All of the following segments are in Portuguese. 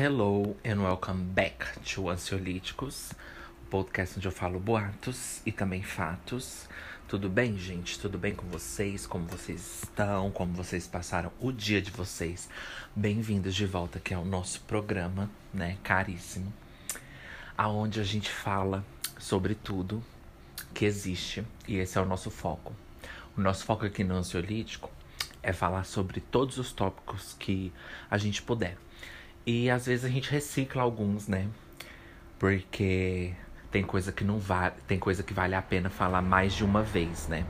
Hello and welcome back to Ansiolíticos, o podcast onde eu falo boatos e também fatos. Tudo bem, gente? Tudo bem com vocês? Como vocês estão? Como vocês passaram o dia de vocês? Bem-vindos de volta aqui ao nosso programa, né? Caríssimo. Aonde a gente fala sobre tudo que existe e esse é o nosso foco. O nosso foco aqui no Ansiolítico é falar sobre todos os tópicos que a gente puder. E às vezes a gente recicla alguns, né? Porque tem coisa que não vale, tem coisa que vale a pena falar mais de uma vez, né?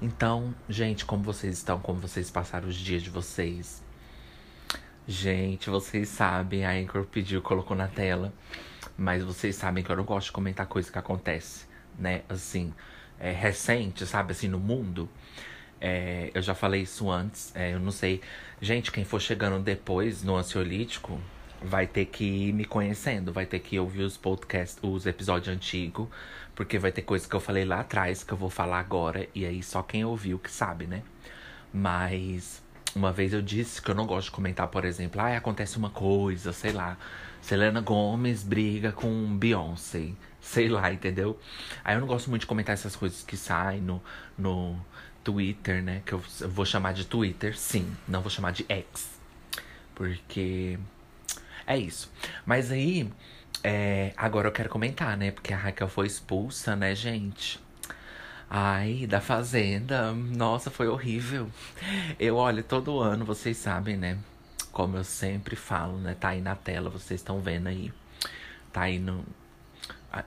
Então, gente, como vocês estão? Como vocês passaram os dias de vocês? Gente, vocês sabem, a Anchor pediu, colocou na tela. Mas vocês sabem que eu não gosto de comentar coisa que acontece, né? Assim, é, recente, sabe? Assim, no mundo. É, eu já falei isso antes, é, eu não sei. Gente, quem for chegando depois no ansiolítico vai ter que ir me conhecendo, vai ter que ouvir os podcasts, os episódios antigos, porque vai ter coisa que eu falei lá atrás que eu vou falar agora, e aí só quem ouviu que sabe, né? Mas uma vez eu disse que eu não gosto de comentar, por exemplo, ah, acontece uma coisa, sei lá. Selena Gomes briga com Beyoncé, sei lá, entendeu? Aí eu não gosto muito de comentar essas coisas que saem no, no Twitter, né? Que eu vou chamar de Twitter, sim. Não vou chamar de X. Porque é isso. Mas aí, é, agora eu quero comentar, né? Porque a Raquel foi expulsa, né, gente? Ai, da Fazenda. Nossa, foi horrível. Eu olho todo ano, vocês sabem, né? Como eu sempre falo, né? Tá aí na tela, vocês estão vendo aí. Tá aí no,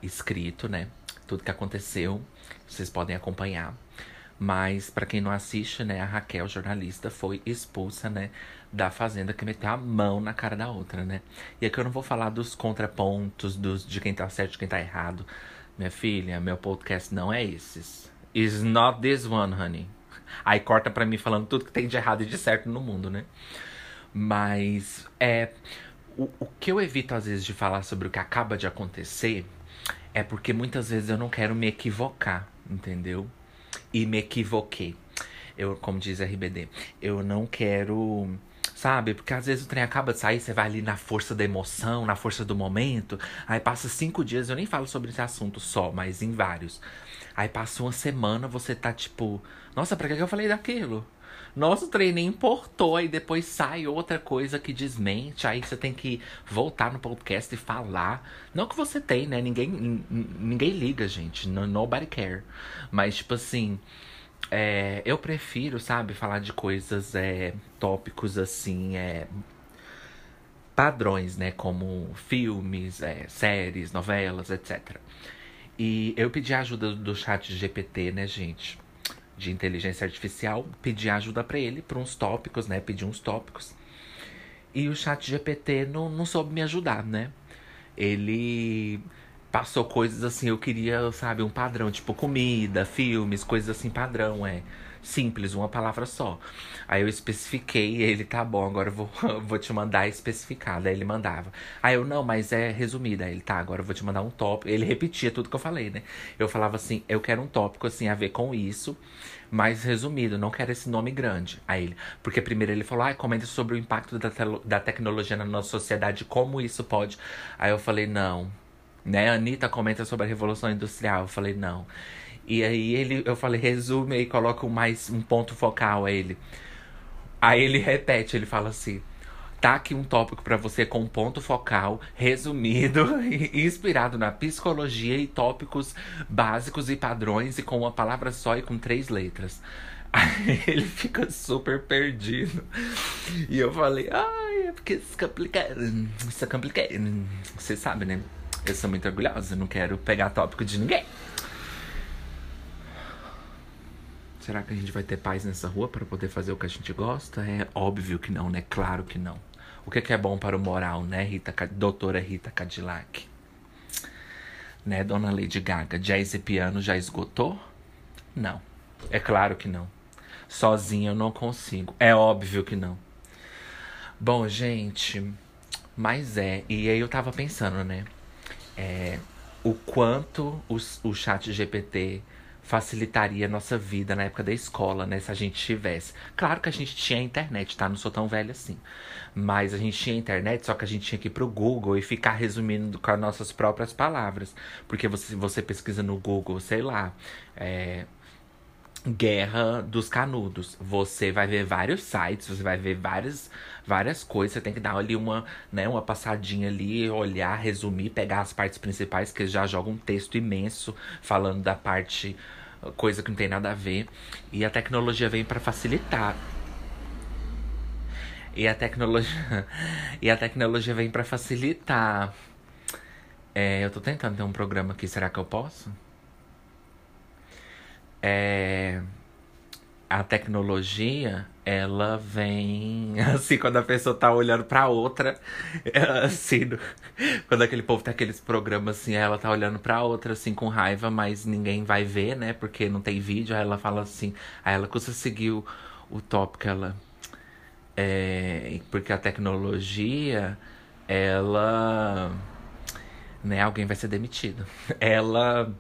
escrito, né? Tudo que aconteceu. Vocês podem acompanhar. Mas, para quem não assiste, né, a Raquel, jornalista, foi expulsa, né, da Fazenda, que meteu a mão na cara da outra, né? E aqui eu não vou falar dos contrapontos, dos, de quem tá certo e quem tá errado. Minha filha, meu podcast não é esses. Is not this one, honey. Aí corta pra mim falando tudo que tem de errado e de certo no mundo, né? Mas, é. O, o que eu evito às vezes de falar sobre o que acaba de acontecer é porque muitas vezes eu não quero me equivocar, entendeu? E me equivoquei. Eu, como diz RBD, eu não quero. Sabe? Porque às vezes o trem acaba de sair, você vai ali na força da emoção, na força do momento. Aí passa cinco dias, eu nem falo sobre esse assunto só, mas em vários. Aí passa uma semana, você tá tipo, nossa, pra que eu falei daquilo? Nosso trem nem importou, aí depois sai outra coisa que desmente, aí você tem que voltar no podcast e falar. Não que você tem, né? Ninguém, ninguém liga, gente. Nobody care. Mas, tipo assim, é, eu prefiro, sabe, falar de coisas, é, tópicos assim, é, padrões, né? Como filmes, é, séries, novelas, etc. E eu pedi a ajuda do chat GPT, né, gente? De inteligência artificial, pedi ajuda para ele, para uns tópicos, né? Pedi uns tópicos. E o chat GPT não, não soube me ajudar, né? Ele passou coisas assim, eu queria, sabe, um padrão, tipo comida, filmes, coisas assim, padrão, é simples, uma palavra só. Aí eu especifiquei, ele tá bom, agora eu vou, vou te mandar especificado. Aí ele mandava. Aí eu, não, mas é resumida. Aí ele, tá, agora eu vou te mandar um tópico. Ele repetia tudo que eu falei, né? Eu falava assim, eu quero um tópico assim a ver com isso, mais resumido, não quero esse nome grande. Aí ele, porque primeiro ele falou, ah, comenta sobre o impacto da, te da tecnologia na nossa sociedade, como isso pode. Aí eu falei, não. Né, a Anitta comenta sobre a Revolução Industrial. Eu falei, não. E aí ele, eu falei, resume e coloca mais um ponto focal a ele. Aí ele repete, ele fala assim: tá aqui um tópico para você com ponto focal, resumido inspirado na psicologia e tópicos básicos e padrões e com uma palavra só e com três letras. Aí ele fica super perdido. E eu falei, ai, é porque isso é complicado. Isso é complicado. Você sabe, né? Eu sou muito orgulhosa, não quero pegar tópico de ninguém. Será que a gente vai ter paz nessa rua para poder fazer o que a gente gosta? É óbvio que não, né? Claro que não. O que é, que é bom para o moral, né, Rita, doutora Rita Cadillac? Né, dona Lady Gaga? Jazz e piano já esgotou? Não. É claro que não. Sozinha eu não consigo. É óbvio que não. Bom, gente, mas é. E aí eu tava pensando, né? É, o quanto o, o chat GPT facilitaria a nossa vida na época da escola, né? Se a gente tivesse. Claro que a gente tinha internet, tá? Não sou tão velho assim. Mas a gente tinha internet, só que a gente tinha que ir pro Google e ficar resumindo com as nossas próprias palavras. Porque você, você pesquisa no Google, sei lá, é, Guerra dos Canudos. Você vai ver vários sites, você vai ver várias, várias coisas. Você tem que dar ali uma, né, uma passadinha ali, olhar, resumir, pegar as partes principais, que já joga um texto imenso falando da parte, coisa que não tem nada a ver. E a tecnologia vem para facilitar. E a tecnologia, e a tecnologia vem para facilitar. É, eu tô tentando ter um programa aqui, será que eu posso? É, a tecnologia, ela vem assim, quando a pessoa tá olhando pra outra, assim, quando aquele povo tem aqueles programas assim, ela tá olhando pra outra, assim, com raiva, mas ninguém vai ver, né, porque não tem vídeo, aí ela fala assim, aí ela custa seguir o, tópico, ela. É, porque a tecnologia, ela. Né, alguém vai ser demitido. Ela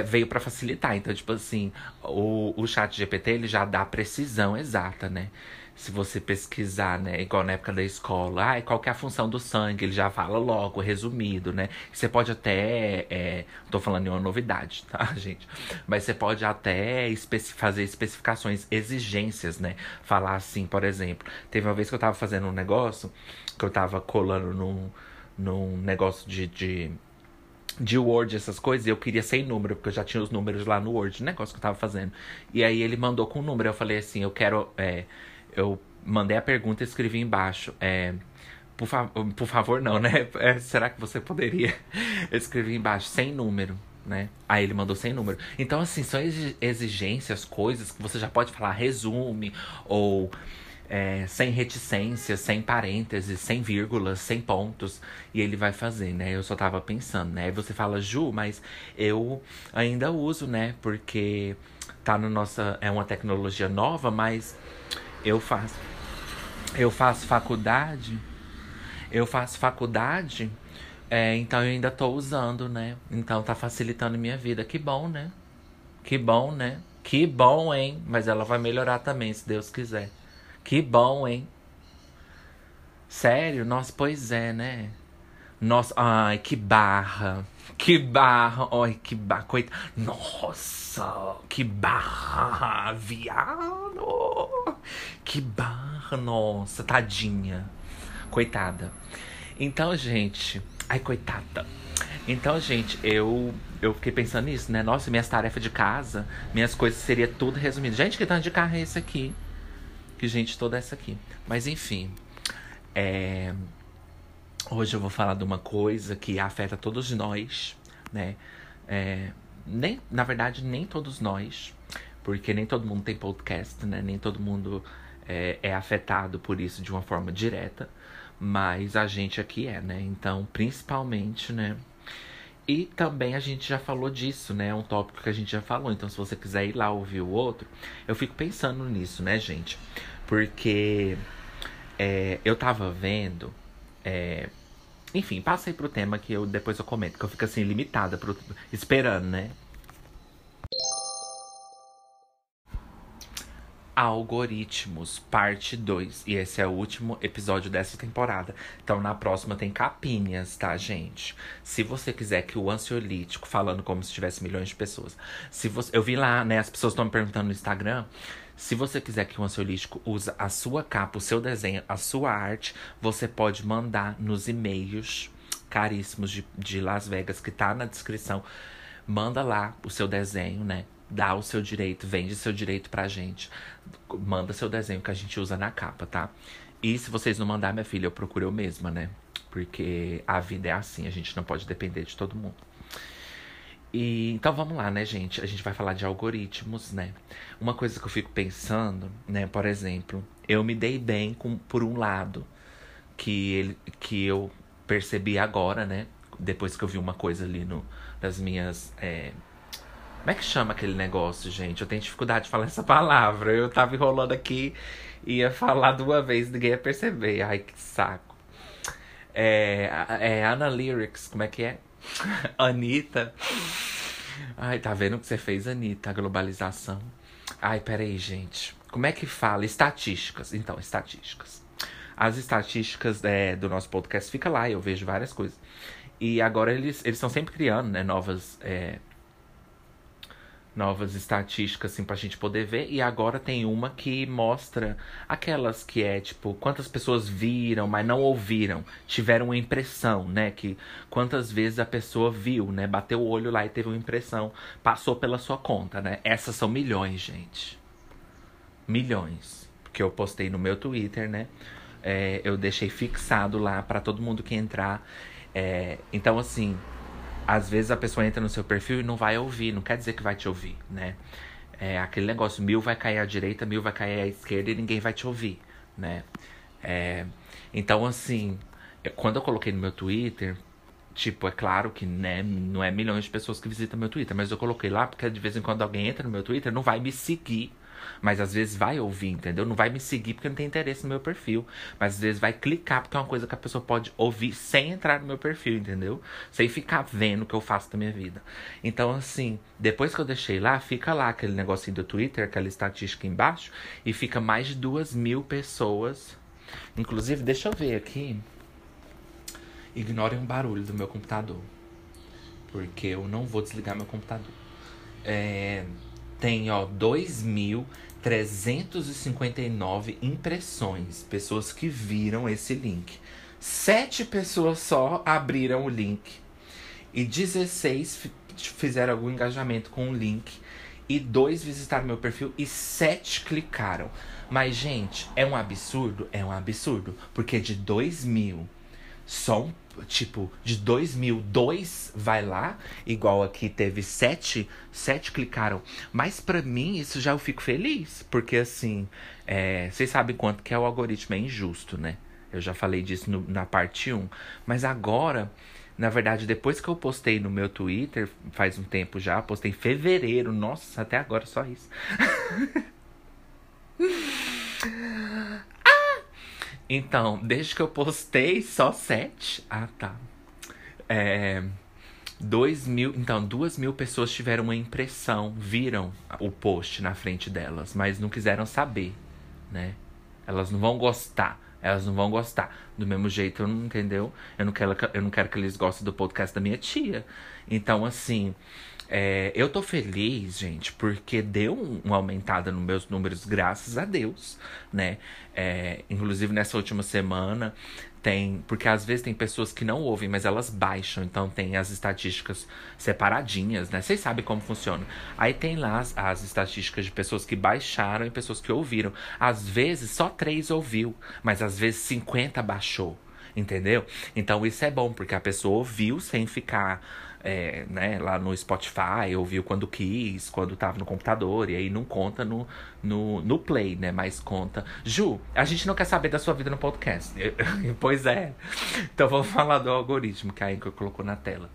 veio para facilitar. Então, tipo assim, o, o chat GPT ele já dá precisão exata, né? Se você pesquisar, né, igual na época da escola, ah, qual que é a função do sangue, ele já fala logo, resumido, né? Você pode até, é, tô falando em uma novidade, tá, gente? Mas você pode até especi fazer especificações, exigências, né? Falar assim, por exemplo, teve uma vez que eu tava fazendo um negócio, que eu tava colando num, num negócio de, de de Word, essas coisas, e eu queria sem número, porque eu já tinha os números lá no Word, negócio que eu tava fazendo. E aí ele mandou com o número. Eu falei assim, eu quero. É, eu mandei a pergunta e escrevi embaixo. É, por, fa por favor, não, né? É, será que você poderia? Eu escrevi embaixo, sem número, né? Aí ele mandou sem número. Então, assim, são exigências, coisas que você já pode falar, resume, ou é, sem reticências, sem parênteses, sem vírgulas, sem pontos. E ele vai fazer, né? Eu só tava pensando, né? Você fala, Ju, mas eu ainda uso, né? Porque tá no nossa. É uma tecnologia nova, mas eu faço. Eu faço faculdade. Eu faço faculdade. É, então eu ainda tô usando, né? Então tá facilitando minha vida. Que bom, né? Que bom, né? Que bom, hein? Mas ela vai melhorar também, se Deus quiser. Que bom, hein? Sério? Nossa, pois é, né? Nossa, ai, que barra. Que barra. Ai, que barra. Coita... Nossa, que barra, viado. Que barra, nossa, tadinha. Coitada. Então, gente. Ai, coitada. Então, gente, eu eu fiquei pensando nisso, né? Nossa, minhas tarefas de casa, minhas coisas seria tudo resumido. Gente, que tanto de carro é esse aqui? Que gente toda essa aqui. Mas enfim, é... hoje eu vou falar de uma coisa que afeta todos nós, né? É... Nem, na verdade, nem todos nós, porque nem todo mundo tem podcast, né? Nem todo mundo é, é afetado por isso de uma forma direta, mas a gente aqui é, né? Então, principalmente, né? E também a gente já falou disso, né? É um tópico que a gente já falou. Então, se você quiser ir lá ouvir o outro, eu fico pensando nisso, né, gente? Porque é, eu tava vendo. É, enfim, passei pro tema que eu depois eu comento, que eu fico assim, limitada, pro, esperando, né? Algoritmos, parte 2. E esse é o último episódio dessa temporada. Então, na próxima tem capinhas, tá, gente? Se você quiser que o ansiolítico, falando como se tivesse milhões de pessoas. Se você, eu vi lá, né? As pessoas estão me perguntando no Instagram se você quiser que o ansiolítico use a sua capa, o seu desenho, a sua arte, você pode mandar nos e-mails caríssimos de, de Las Vegas, que tá na descrição. Manda lá o seu desenho, né? Dá o seu direito, vende seu direito pra gente. Manda seu desenho que a gente usa na capa, tá? E se vocês não mandar, minha filha, eu procuro eu mesma, né? Porque a vida é assim, a gente não pode depender de todo mundo. E, então vamos lá, né, gente? A gente vai falar de algoritmos, né? Uma coisa que eu fico pensando, né, por exemplo, eu me dei bem com por um lado que ele que eu percebi agora, né? Depois que eu vi uma coisa ali no, nas minhas. É... Como é que chama aquele negócio, gente? Eu tenho dificuldade de falar essa palavra. Eu tava enrolando aqui, ia falar de uma vez, ninguém ia perceber. Ai, que saco. É, é Analytics, como é que é? Anitta. Ai, tá vendo o que você fez, Anitta? A globalização. Ai, peraí, gente. Como é que fala? Estatísticas. Então, estatísticas. As estatísticas é, do nosso podcast fica lá, eu vejo várias coisas. E agora eles estão sempre criando né, novas é, novas estatísticas assim pra gente poder ver e agora tem uma que mostra aquelas que é tipo quantas pessoas viram, mas não ouviram, tiveram uma impressão, né, que quantas vezes a pessoa viu, né, bateu o olho lá e teve uma impressão, passou pela sua conta, né? Essas são milhões, gente. Milhões. Porque eu postei no meu Twitter, né? É, eu deixei fixado lá para todo mundo que entrar. É, então, assim, às vezes a pessoa entra no seu perfil e não vai ouvir, não quer dizer que vai te ouvir, né? É aquele negócio, mil vai cair à direita, mil vai cair à esquerda e ninguém vai te ouvir, né? É, então, assim, quando eu coloquei no meu Twitter, tipo, é claro que né, não é milhões de pessoas que visitam meu Twitter, mas eu coloquei lá porque de vez em quando alguém entra no meu Twitter, não vai me seguir mas às vezes vai ouvir, entendeu? Não vai me seguir porque não tem interesse no meu perfil. Mas às vezes vai clicar porque é uma coisa que a pessoa pode ouvir sem entrar no meu perfil, entendeu? Sem ficar vendo o que eu faço da minha vida. Então, assim, depois que eu deixei lá, fica lá aquele negocinho do Twitter, aquela estatística embaixo, e fica mais de duas mil pessoas. Inclusive, deixa eu ver aqui. Ignorem o barulho do meu computador. Porque eu não vou desligar meu computador. É, tem, ó, 2.359 impressões. Pessoas que viram esse link. Sete pessoas só abriram o link. E 16 fizeram algum engajamento com o link. E dois visitaram meu perfil e sete clicaram. Mas, gente, é um absurdo? É um absurdo. Porque de 2 mil, só um tipo, de 2002 vai lá, igual aqui teve sete, sete clicaram. Mas para mim isso já eu fico feliz, porque assim, é, vocês sabem quanto que é o algoritmo é injusto, né? Eu já falei disso no, na parte 1. Mas agora, na verdade, depois que eu postei no meu Twitter, faz um tempo já, postei em fevereiro, nossa, até agora só isso. Então, desde que eu postei, só sete. Ah, tá. É. Dois mil. Então, duas mil pessoas tiveram uma impressão, viram o post na frente delas, mas não quiseram saber, né? Elas não vão gostar. Elas não vão gostar. Do mesmo jeito, eu não entendeu? Eu não quero, eu não quero que eles gostem do podcast da minha tia. Então, assim. É, eu tô feliz, gente, porque deu um, uma aumentada nos meus números, graças a Deus, né? É, inclusive nessa última semana tem. Porque às vezes tem pessoas que não ouvem, mas elas baixam. Então tem as estatísticas separadinhas, né? Vocês sabem como funciona. Aí tem lá as, as, estatísticas de pessoas que baixaram e pessoas que ouviram. Às vezes só três ouviu, mas às vezes 50 baixou. Entendeu? Então isso é bom, porque a pessoa ouviu sem ficar é, né, lá no Spotify, ouviu quando quis, quando tava no computador, e aí não conta no, no, no play, né? Mas conta. Ju, a gente não quer saber da sua vida no podcast. pois é. Então vamos falar do algoritmo que a Anchor colocou na tela.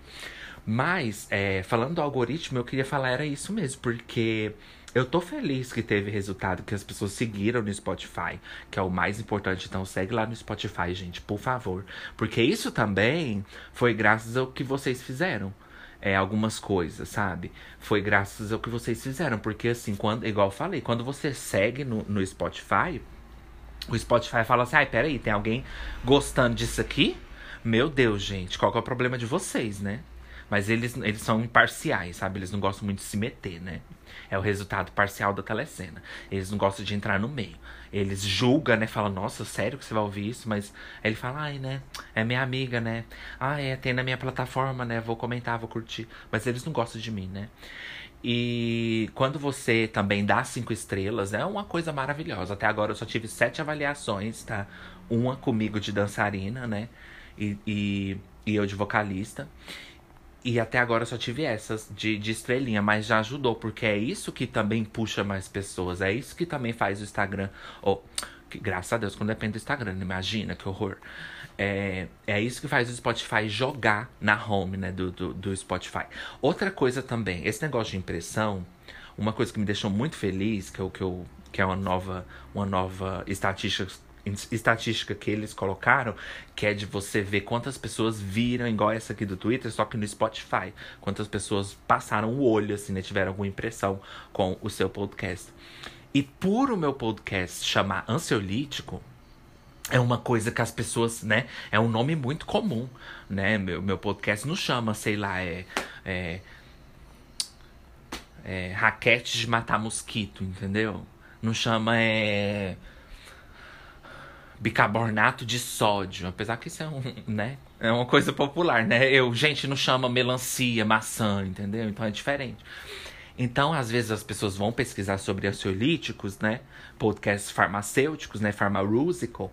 Mas, é, falando do algoritmo, eu queria falar era isso mesmo, porque eu tô feliz que teve resultado, que as pessoas seguiram no Spotify, que é o mais importante. Então segue lá no Spotify, gente, por favor. Porque isso também foi graças ao que vocês fizeram. É, algumas coisas, sabe? Foi graças ao que vocês fizeram. Porque assim, quando, igual eu falei, quando você segue no, no Spotify, o Spotify fala assim, ai, peraí, tem alguém gostando disso aqui? Meu Deus, gente, qual que é o problema de vocês, né? Mas eles, eles são imparciais, sabe? Eles não gostam muito de se meter, né? É o resultado parcial da telecena. Eles não gostam de entrar no meio. Eles julgam, né? Falam, nossa, sério que você vai ouvir isso? Mas ele fala, ai, né? É minha amiga, né? Ah, é, tem na minha plataforma, né? Vou comentar, vou curtir. Mas eles não gostam de mim, né? E quando você também dá cinco estrelas, é uma coisa maravilhosa. Até agora eu só tive sete avaliações, tá? Uma comigo de dançarina, né? E, e, e eu de vocalista. E até agora eu só tive essas de, de estrelinha, mas já ajudou, porque é isso que também puxa mais pessoas. É isso que também faz o Instagram. Oh, graças a Deus, quando depende do Instagram, imagina que horror. É, é isso que faz o Spotify jogar na home, né, do, do, do Spotify. Outra coisa também, esse negócio de impressão, uma coisa que me deixou muito feliz, que, eu, que, eu, que é uma nova, uma nova estatística estatística que eles colocaram, que é de você ver quantas pessoas viram, igual essa aqui do Twitter, só que no Spotify. Quantas pessoas passaram o olho, assim, né? Tiveram alguma impressão com o seu podcast. E por o meu podcast chamar Ansiolítico, é uma coisa que as pessoas, né? É um nome muito comum, né? Meu, meu podcast não chama, sei lá, é. é, é raquete de matar mosquito, entendeu? Não chama é bicarbonato de sódio, apesar que isso é um, né? É uma coisa popular, né? Eu, gente, não chama melancia, maçã, entendeu? Então é diferente. Então, às vezes as pessoas vão pesquisar sobre ansiolíticos, né? Podcasts farmacêuticos, né? Pharmaceutical.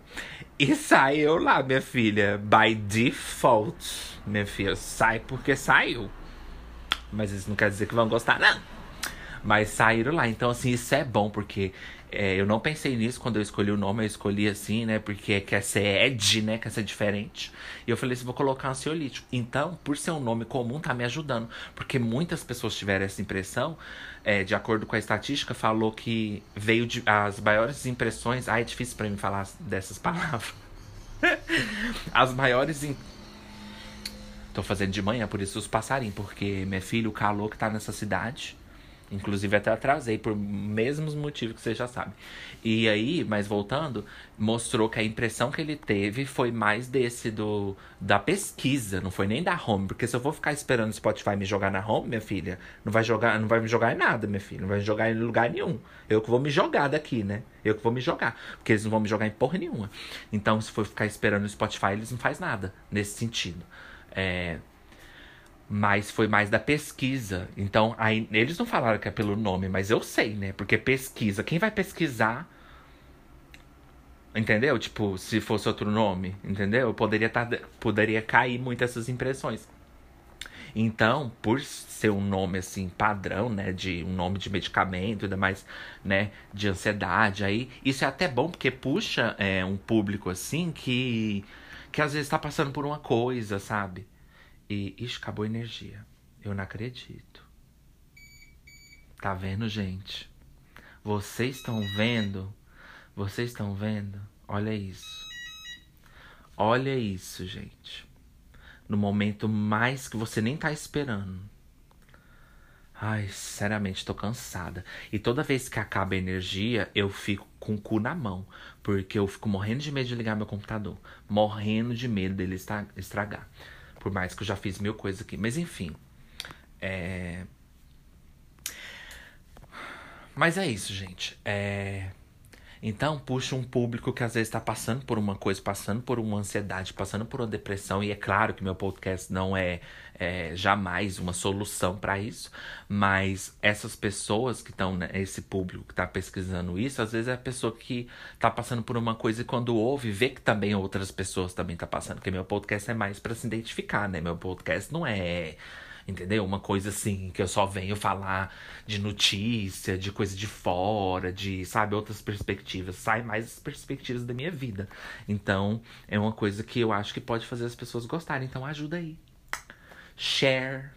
E saiu lá, minha filha, by default. Minha filha, sai porque saiu. Mas isso não quer dizer que vão gostar, não. Mas saíram lá. Então, assim, isso é bom, porque é, eu não pensei nisso quando eu escolhi o nome, eu escolhi assim, né? Porque quer ser Ed, né? Quer ser diferente. E eu falei assim, vou colocar ansiolítico. Então, por ser um nome comum, tá me ajudando. Porque muitas pessoas tiveram essa impressão, é, de acordo com a estatística, falou que veio de as maiores impressões. Ai, é difícil para mim falar dessas palavras. as maiores. In... Tô fazendo de manhã, por isso os passarinhos, porque minha filha, o calor que tá nessa cidade Inclusive até atrasei por mesmos motivos que você já sabe. E aí, mas voltando, mostrou que a impressão que ele teve foi mais desse do da pesquisa, não foi nem da home, porque se eu for ficar esperando o Spotify me jogar na home, minha filha, não vai jogar, não vai me jogar em nada, minha filha, não vai me jogar em lugar nenhum. Eu que vou me jogar daqui, né? Eu que vou me jogar, porque eles não vão me jogar em porra nenhuma. Então, se for ficar esperando o Spotify, eles não faz nada nesse sentido. É, mas foi mais da pesquisa. Então, aí, eles não falaram que é pelo nome, mas eu sei, né? Porque pesquisa. Quem vai pesquisar. Entendeu? Tipo, se fosse outro nome, entendeu? Poderia, tá, poderia cair muito essas impressões. Então, por ser um nome assim padrão, né, de um nome de medicamento, ainda mais, né, de ansiedade aí, isso é até bom porque puxa é, um público assim que que às vezes tá passando por uma coisa, sabe? E, ixi, acabou a energia. Eu não acredito. Tá vendo, gente? Vocês estão vendo? Vocês estão vendo? Olha isso. Olha isso, gente. No momento mais que você nem tá esperando. Ai, sinceramente, tô cansada. E toda vez que acaba a energia, eu fico com o cu na mão. Porque eu fico morrendo de medo de ligar meu computador. Morrendo de medo dele estragar. Por mais que eu já fiz mil coisas aqui. Mas enfim. É... Mas é isso, gente. É... Então, puxa um público que às vezes está passando por uma coisa, passando por uma ansiedade, passando por uma depressão. E é claro que meu podcast não é, é jamais uma solução para isso. Mas essas pessoas que estão, né, esse público que está pesquisando isso, às vezes é a pessoa que está passando por uma coisa e quando ouve, vê que também outras pessoas também estão tá passando. Porque meu podcast é mais para se identificar, né? Meu podcast não é entendeu? Uma coisa assim, que eu só venho falar de notícia, de coisa de fora, de, sabe, outras perspectivas. Sai mais as perspectivas da minha vida. Então, é uma coisa que eu acho que pode fazer as pessoas gostarem. Então, ajuda aí. Share,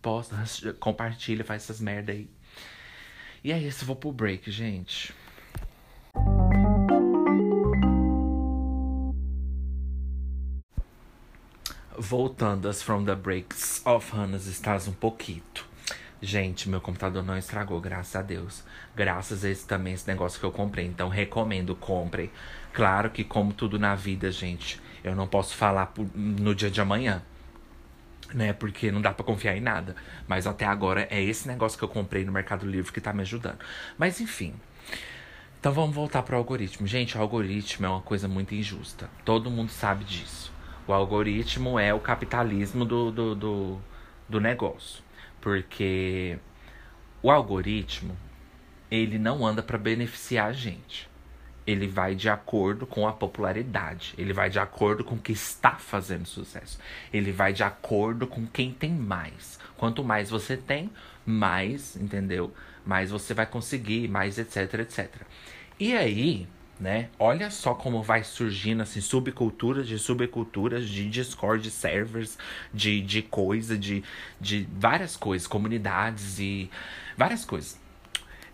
posta, compartilha, faz essas merda aí. E é isso, vou pro break, gente. Voltando as From the Breaks of Hannah's estás um pouquinho. Gente, meu computador não estragou, graças a Deus. Graças a esse também, esse negócio que eu comprei. Então, recomendo, comprem. Claro que, como tudo na vida, gente, eu não posso falar no dia de amanhã. Né? Porque não dá para confiar em nada. Mas até agora é esse negócio que eu comprei no Mercado Livre que tá me ajudando. Mas enfim. Então vamos voltar pro algoritmo. Gente, o algoritmo é uma coisa muito injusta. Todo mundo sabe disso. O algoritmo é o capitalismo do, do, do, do negócio. Porque o algoritmo, ele não anda para beneficiar a gente. Ele vai de acordo com a popularidade. Ele vai de acordo com o que está fazendo sucesso. Ele vai de acordo com quem tem mais. Quanto mais você tem, mais, entendeu? Mais você vai conseguir, mais etc, etc. E aí, né? Olha só como vai surgindo assim subculturas de subculturas de Discord servers, de, de coisa, de, de várias coisas, comunidades e várias coisas.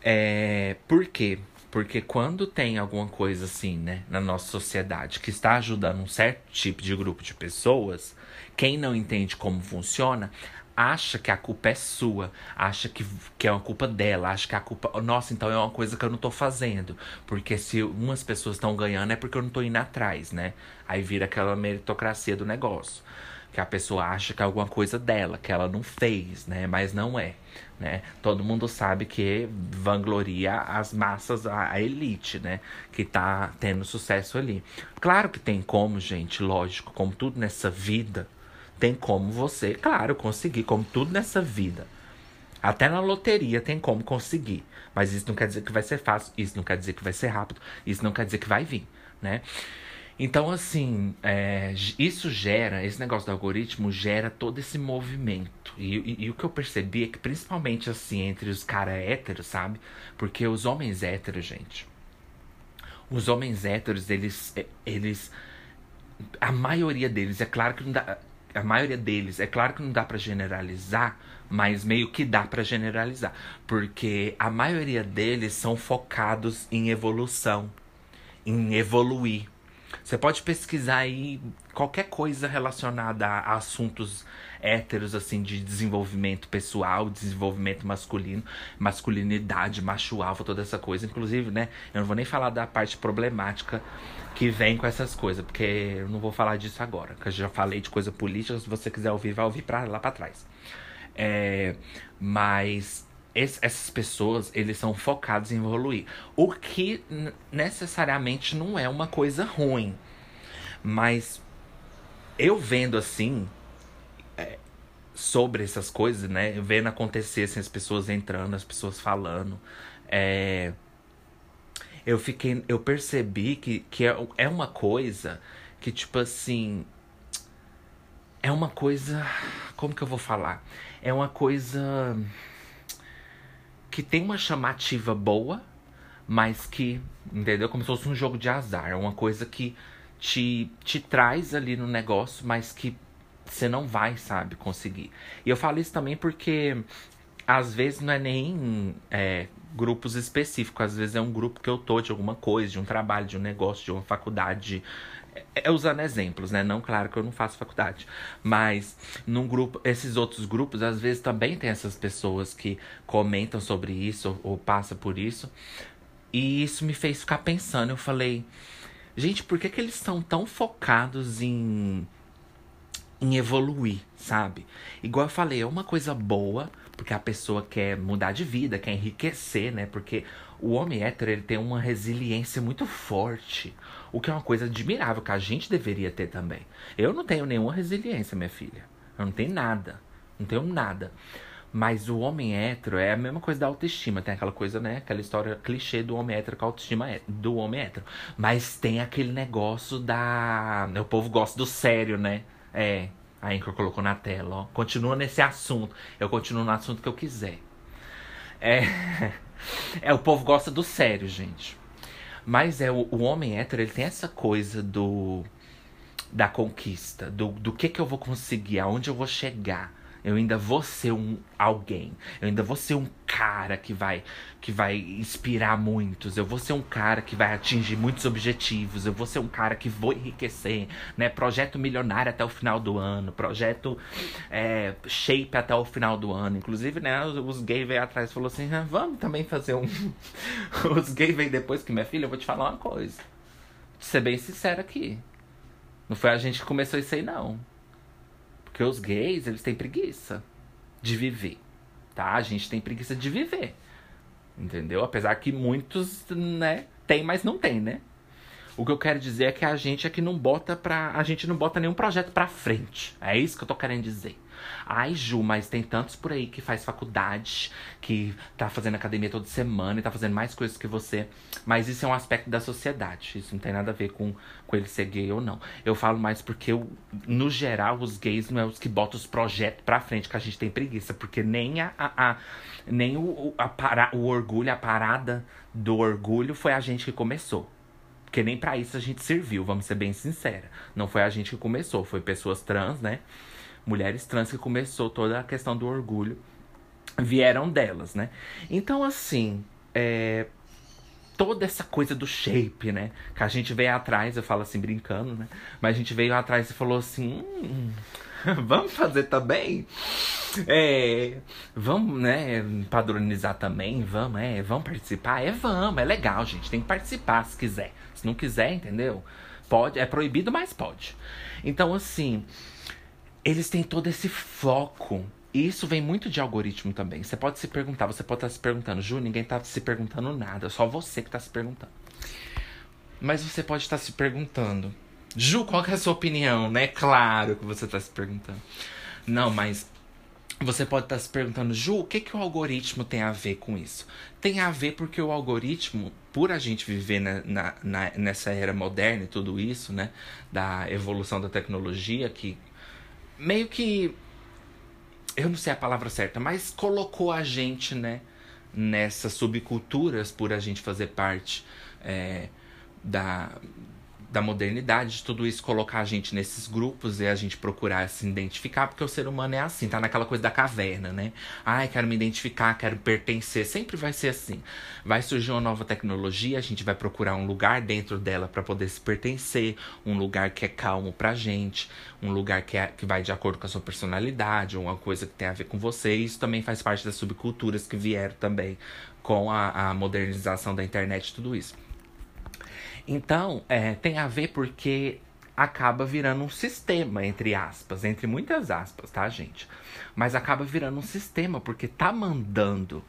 É, por quê? Porque quando tem alguma coisa assim, né, na nossa sociedade que está ajudando um certo tipo de grupo de pessoas, quem não entende como funciona, acha que a culpa é sua, acha que, que é uma culpa dela, acha que a culpa. Nossa, então é uma coisa que eu não tô fazendo. Porque se umas pessoas estão ganhando é porque eu não tô indo atrás, né? Aí vira aquela meritocracia do negócio. Que a pessoa acha que é alguma coisa dela, que ela não fez, né? Mas não é. Né? Todo mundo sabe que vangloria as massas, a, a elite, né? Que tá tendo sucesso ali. Claro que tem como, gente, lógico, como tudo nessa vida tem como você, claro, conseguir, como tudo nessa vida. Até na loteria tem como conseguir. Mas isso não quer dizer que vai ser fácil, isso não quer dizer que vai ser rápido, isso não quer dizer que vai vir, né? Então, assim, é, isso gera, esse negócio do algoritmo gera todo esse movimento. E, e, e o que eu percebi é que, principalmente, assim, entre os caras héteros, sabe? Porque os homens héteros, gente. Os homens héteros, eles. eles a maioria deles, é claro que não dá a maioria deles, é claro que não dá para generalizar, mas meio que dá para generalizar, porque a maioria deles são focados em evolução, em evoluir. Você pode pesquisar aí qualquer coisa relacionada a assuntos héteros, assim, de desenvolvimento pessoal, desenvolvimento masculino, masculinidade, macho toda essa coisa. Inclusive, né, eu não vou nem falar da parte problemática que vem com essas coisas, porque eu não vou falar disso agora, que eu já falei de coisa política, se você quiser ouvir, vai ouvir pra, lá para trás. É, mas esse, essas pessoas, eles são focados em evoluir, o que necessariamente não é uma coisa ruim, mas eu vendo assim, é, sobre essas coisas, né? Vendo acontecer assim, as pessoas entrando, as pessoas falando. É, eu fiquei. Eu percebi que, que é, é uma coisa que, tipo assim. É uma coisa. Como que eu vou falar? É uma coisa. Que tem uma chamativa boa, mas que. Entendeu? Como se fosse um jogo de azar. É uma coisa que te, te traz ali no negócio, mas que você não vai, sabe, conseguir. E eu falo isso também porque às vezes não é nem é, grupos específicos, às vezes é um grupo que eu tô de alguma coisa, de um trabalho, de um negócio, de uma faculdade. É, é usando exemplos, né? Não, claro que eu não faço faculdade. Mas num grupo, esses outros grupos, às vezes também tem essas pessoas que comentam sobre isso ou, ou passam por isso. E isso me fez ficar pensando. Eu falei, gente, por que, que eles estão tão focados em em evoluir, sabe? Igual eu falei, é uma coisa boa, porque a pessoa quer mudar de vida, quer enriquecer, né? Porque o homem hétero, ele tem uma resiliência muito forte, o que é uma coisa admirável, que a gente deveria ter também. Eu não tenho nenhuma resiliência, minha filha. Eu não tenho nada. Não tenho nada. Mas o homem hétero é a mesma coisa da autoestima. Tem aquela coisa, né? Aquela história clichê do homem hétero com a autoestima é, do homem hétero. Mas tem aquele negócio da. O povo gosta do sério, né? É, a Anchor colocou na tela, ó. Continua nesse assunto. Eu continuo no assunto que eu quiser. É, é o povo gosta do sério, gente. Mas é o, o homem hétero, ele tem essa coisa do da conquista, do, do que que eu vou conseguir, aonde eu vou chegar. Eu ainda vou ser um alguém. Eu ainda vou ser um cara que vai que vai inspirar muitos. Eu vou ser um cara que vai atingir muitos objetivos. Eu vou ser um cara que vou enriquecer, né? Projeto milionário até o final do ano, projeto é, shape até o final do ano. Inclusive, né, os, gays veio atrás e falou assim: ah, "Vamos também fazer um Os gays veio depois que minha filha, eu vou te falar uma coisa. Vou ser bem sincero aqui. Não foi a gente que começou isso aí não. Porque os gays, eles têm preguiça de viver, tá? A gente tem preguiça de viver. Entendeu? Apesar que muitos, né, tem, mas não tem, né? O que eu quero dizer é que a gente aqui não bota pra. A gente não bota nenhum projeto pra frente. É isso que eu tô querendo dizer. Ai, Ju, mas tem tantos por aí que faz faculdade, que tá fazendo academia toda semana e tá fazendo mais coisas que você. Mas isso é um aspecto da sociedade. Isso não tem nada a ver com, com ele ser gay ou não. Eu falo mais porque, eu, no geral, os gays não é os que botam os projetos pra frente, que a gente tem preguiça. Porque nem a. a, a nem o, a para, o orgulho, a parada do orgulho foi a gente que começou. Porque nem para isso a gente serviu, vamos ser bem sinceros. Não foi a gente que começou, foi pessoas trans, né? Mulheres trans que começou toda a questão do orgulho, vieram delas, né? Então, assim, é... toda essa coisa do shape, né? Que a gente veio atrás, eu falo assim brincando, né? Mas a gente veio atrás e falou assim: hum, vamos fazer também? É, vamos, né, padronizar também, vamos, é, vamos participar? É, vamos, é legal, gente, tem que participar se quiser. Se não quiser, entendeu? Pode, é proibido, mas pode. Então, assim, eles têm todo esse foco. E isso vem muito de algoritmo também. Você pode se perguntar, você pode estar se perguntando, Ju, ninguém está se perguntando nada, só você que está se perguntando. Mas você pode estar se perguntando, Ju, qual é a sua opinião, né? Claro que você está se perguntando. Não, mas você pode estar se perguntando, Ju, o que, que o algoritmo tem a ver com isso? Tem a ver porque o algoritmo, por a gente viver na, na, na, nessa era moderna e tudo isso, né? Da evolução da tecnologia, que meio que. Eu não sei a palavra certa, mas colocou a gente, né? Nessas subculturas por a gente fazer parte é, da, da modernidade, de tudo isso colocar a gente nesses grupos e a gente procurar se identificar, porque o ser humano é assim, tá naquela coisa da caverna, né? Ai, quero me identificar, quero pertencer, sempre vai ser assim. Vai surgir uma nova tecnologia, a gente vai procurar um lugar dentro dela para poder se pertencer, um lugar que é calmo pra gente, um lugar que, é, que vai de acordo com a sua personalidade, uma coisa que tem a ver com você. Isso também faz parte das subculturas que vieram também com a, a modernização da internet e tudo isso. Então, é, tem a ver porque acaba virando um sistema, entre aspas, entre muitas aspas, tá, gente? Mas acaba virando um sistema porque tá mandando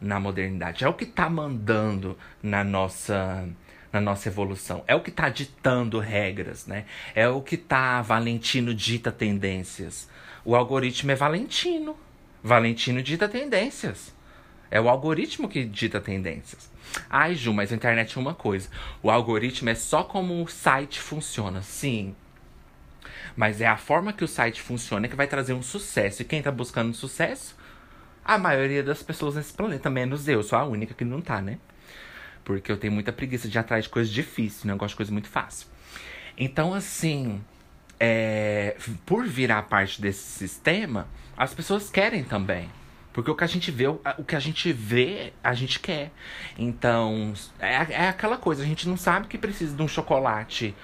na modernidade. É o que tá mandando na nossa na nossa evolução. É o que tá ditando regras, né? É o que tá Valentino dita tendências. O algoritmo é Valentino. Valentino dita tendências. É o algoritmo que dita tendências. Ai, Ju, mas a internet é uma coisa. O algoritmo é só como o site funciona. Sim. Mas é a forma que o site funciona que vai trazer um sucesso. E quem tá buscando sucesso? A maioria das pessoas nesse planeta, menos eu. Sou a única que não tá, né? Porque eu tenho muita preguiça de ir atrás de coisas difíceis, né? Eu gosto de coisa muito fácil. Então, assim, é, por virar parte desse sistema, as pessoas querem também. Porque o que a gente vê, o que a gente vê, a gente quer. Então, é, é aquela coisa, a gente não sabe que precisa de um chocolate,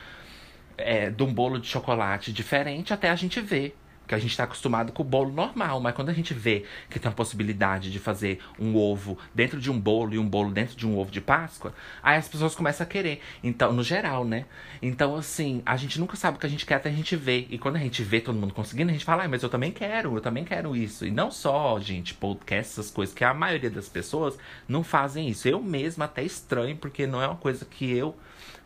é, de um bolo de chocolate diferente até a gente ver. Porque a gente está acostumado com o bolo normal, mas quando a gente vê que tem a possibilidade de fazer um ovo dentro de um bolo e um bolo dentro de um ovo de Páscoa, aí as pessoas começam a querer. Então, no geral, né? Então, assim, a gente nunca sabe o que a gente quer até a gente ver. E quando a gente vê todo mundo conseguindo, a gente fala, ah, mas eu também quero, eu também quero isso. E não só, gente, podcast, essas coisas, que a maioria das pessoas não fazem isso. Eu mesma até estranho, porque não é uma coisa que eu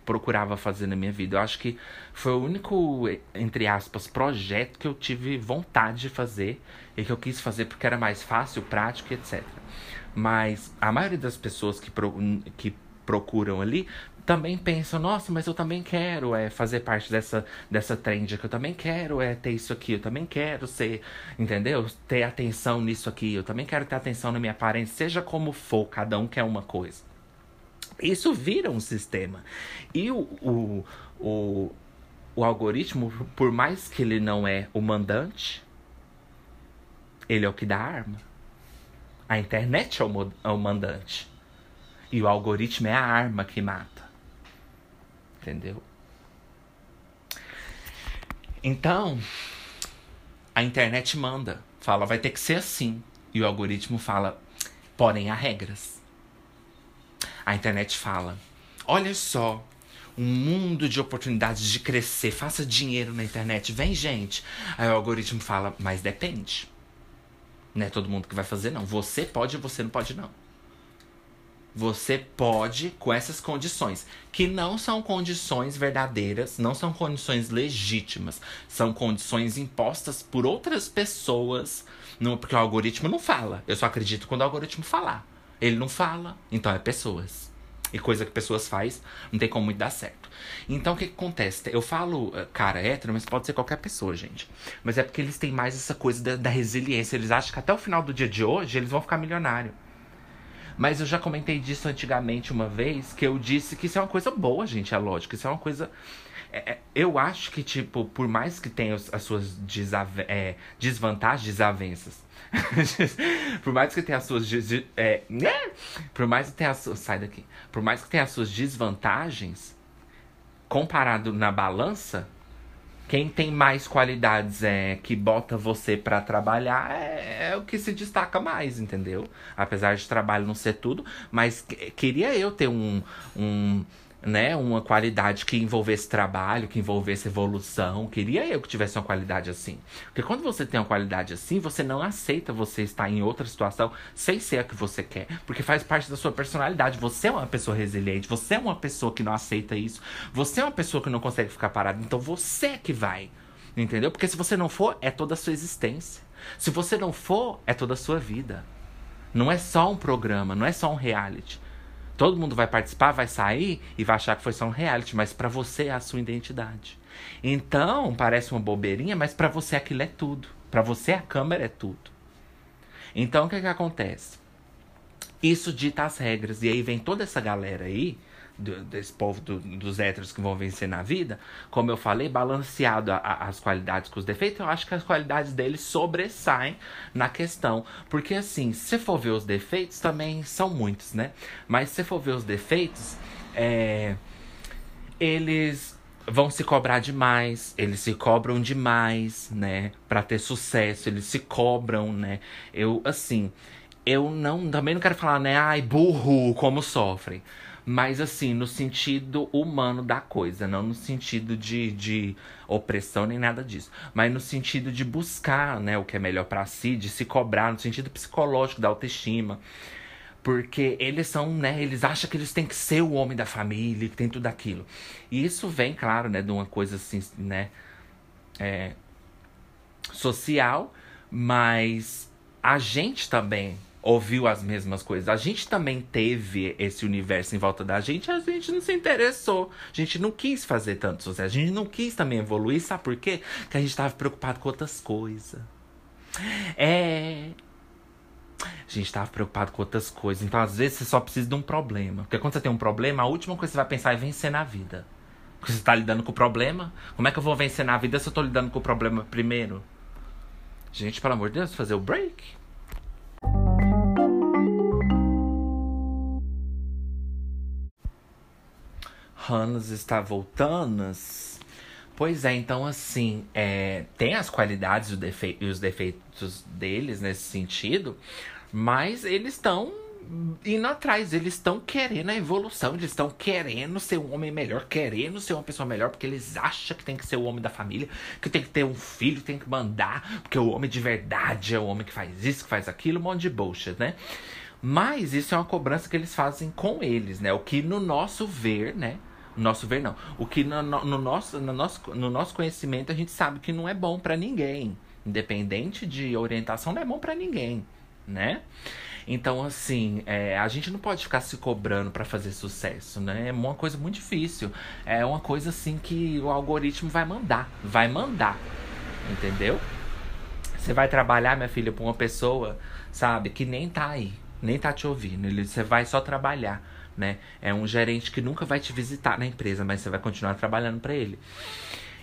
procurava fazer na minha vida. Eu acho que foi o único, entre aspas, projeto que eu tive vontade de fazer e que eu quis fazer porque era mais fácil, prático, etc. Mas a maioria das pessoas que, pro, que procuram ali também pensam, nossa, mas eu também quero é, fazer parte dessa, dessa trend, que eu também quero é, ter isso aqui, eu também quero ser, entendeu? Ter atenção nisso aqui, eu também quero ter atenção na minha aparência, seja como for, cada um quer uma coisa. Isso vira um sistema. E o, o, o, o algoritmo, por mais que ele não é o mandante, ele é o que dá arma. A internet é o, é o mandante. E o algoritmo é a arma que mata. Entendeu? Então, a internet manda, fala, vai ter que ser assim. E o algoritmo fala, porém há regras. A internet fala: olha só, um mundo de oportunidades de crescer, faça dinheiro na internet, vem gente. Aí o algoritmo fala: mas depende. Não é todo mundo que vai fazer, não. Você pode, você não pode, não. Você pode com essas condições, que não são condições verdadeiras, não são condições legítimas, são condições impostas por outras pessoas, porque o algoritmo não fala. Eu só acredito quando o algoritmo falar. Ele não fala, então é pessoas. E coisa que pessoas faz, não tem como muito dar certo. Então o que, que acontece? Eu falo eh, cara hétero, mas pode ser qualquer pessoa, gente. Mas é porque eles têm mais essa coisa da, da resiliência. Eles acham que até o final do dia de hoje eles vão ficar milionário. Mas eu já comentei disso antigamente uma vez, que eu disse que isso é uma coisa boa, gente, é lógico. Isso é uma coisa é, é, eu acho que, tipo, por mais que tenha as suas é, desvantagens, desavenças. por mais que tenha as suas. É, né? Por mais que tenha as suas. Sai daqui. Por mais que tenha as suas desvantagens, comparado na balança, quem tem mais qualidades é que bota você para trabalhar é, é, o que se destaca mais, entendeu? Apesar de trabalho não ser tudo, mas queria eu ter um, um né, uma qualidade que envolvesse trabalho, que envolvesse evolução. Queria eu que tivesse uma qualidade assim. Porque quando você tem uma qualidade assim, você não aceita você estar em outra situação sem ser a que você quer, porque faz parte da sua personalidade. Você é uma pessoa resiliente, você é uma pessoa que não aceita isso, você é uma pessoa que não consegue ficar parada. Então você é que vai. Entendeu? Porque se você não for, é toda a sua existência. Se você não for, é toda a sua vida. Não é só um programa, não é só um reality. Todo mundo vai participar, vai sair e vai achar que foi só um reality, mas para você é a sua identidade. Então, parece uma bobeirinha, mas para você aquilo é tudo. Para você a câmera é tudo. Então, o que que acontece? Isso dita as regras. E aí vem toda essa galera aí desse povo do, dos héteros que vão vencer na vida, como eu falei, balanceado a, a, as qualidades com os defeitos, eu acho que as qualidades deles sobressaem na questão. Porque assim, se for ver os defeitos, também são muitos, né? Mas se for ver os defeitos, é, eles vão se cobrar demais, eles se cobram demais, né? Para ter sucesso, eles se cobram, né? Eu, assim, eu não, também não quero falar, né? Ai, burro, como sofrem. Mas assim, no sentido humano da coisa, não no sentido de, de opressão nem nada disso. Mas no sentido de buscar né, o que é melhor para si, de se cobrar, no sentido psicológico da autoestima. Porque eles são, né? Eles acham que eles têm que ser o homem da família, que tem tudo aquilo. E isso vem, claro, né, de uma coisa assim, né? É, social, mas a gente também ouviu as mesmas coisas. A gente também teve esse universo em volta da gente, a gente não se interessou. A gente não quis fazer tanto sucesso. A gente não quis também evoluir, sabe por quê? Porque a gente estava preocupado com outras coisas. É. A gente estava preocupado com outras coisas. Então, às vezes, você só precisa de um problema. Porque quando você tem um problema, a última coisa que você vai pensar é vencer na vida. Porque você está lidando com o problema. Como é que eu vou vencer na vida se eu estou lidando com o problema primeiro? Gente, pelo amor de Deus, fazer o break. Hannas está voltando. Pois é, então assim, é, tem as qualidades e os defeitos deles nesse sentido, mas eles estão indo atrás, eles estão querendo a evolução, eles estão querendo ser um homem melhor, querendo ser uma pessoa melhor, porque eles acham que tem que ser o homem da família, que tem que ter um filho, tem que mandar, porque o homem de verdade é o homem que faz isso, que faz aquilo, um monte de bullshit, né? Mas isso é uma cobrança que eles fazem com eles, né? O que no nosso ver, né? Nosso ver não. O que no, no, nosso, no, nosso, no nosso conhecimento a gente sabe que não é bom para ninguém. Independente de orientação, não é bom para ninguém, né? Então, assim, é, a gente não pode ficar se cobrando para fazer sucesso, né? É uma coisa muito difícil. É uma coisa, assim, que o algoritmo vai mandar. Vai mandar. Entendeu? Você vai trabalhar, minha filha, pra uma pessoa, sabe, que nem tá aí. Nem tá te ouvindo. Você vai só trabalhar né? É um gerente que nunca vai te visitar na empresa, mas você vai continuar trabalhando para ele.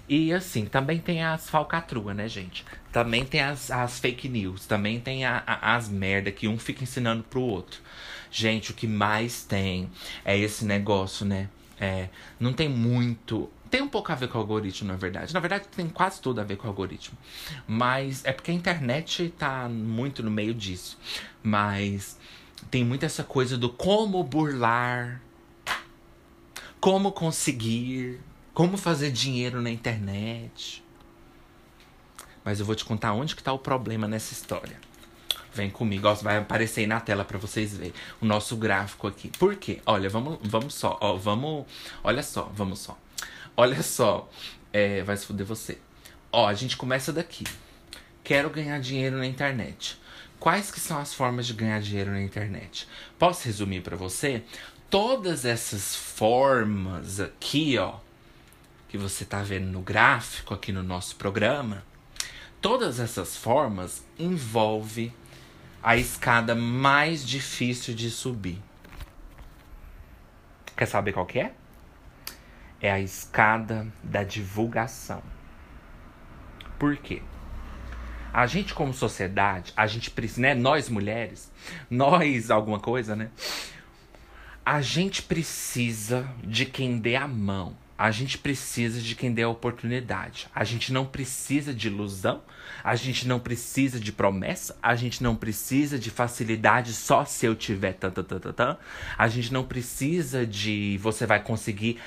E assim, também tem as falcatruas, né, gente? Também tem as, as fake news, também tem a, a, as merda que um fica ensinando pro outro. Gente, o que mais tem é esse negócio, né? É, não tem muito. Tem um pouco a ver com o algoritmo, na verdade. Na verdade, tem quase tudo a ver com o algoritmo. Mas é porque a internet tá muito no meio disso. Mas tem muito essa coisa do como burlar, como conseguir, como fazer dinheiro na internet. Mas eu vou te contar onde que tá o problema nessa história. Vem comigo, ó, vai aparecer aí na tela para vocês verem o nosso gráfico aqui. Por quê? Olha, vamos, vamos só, ó, vamos, olha só, vamos só. Olha só, é, vai se fuder você. Ó, a gente começa daqui. Quero ganhar dinheiro na internet. Quais que são as formas de ganhar dinheiro na internet? Posso resumir para você? Todas essas formas aqui, ó, que você tá vendo no gráfico aqui no nosso programa, todas essas formas envolvem a escada mais difícil de subir. Quer saber qual que é? é a escada da divulgação. Por quê? A gente, como sociedade, a gente precisa, né? Nós mulheres, nós alguma coisa, né? A gente precisa de quem dê a mão. A gente precisa de quem dê a oportunidade. A gente não precisa de ilusão. A gente não precisa de promessa. A gente não precisa de facilidade só se eu tiver tan, tan, tan, tan. A gente não precisa de você vai conseguir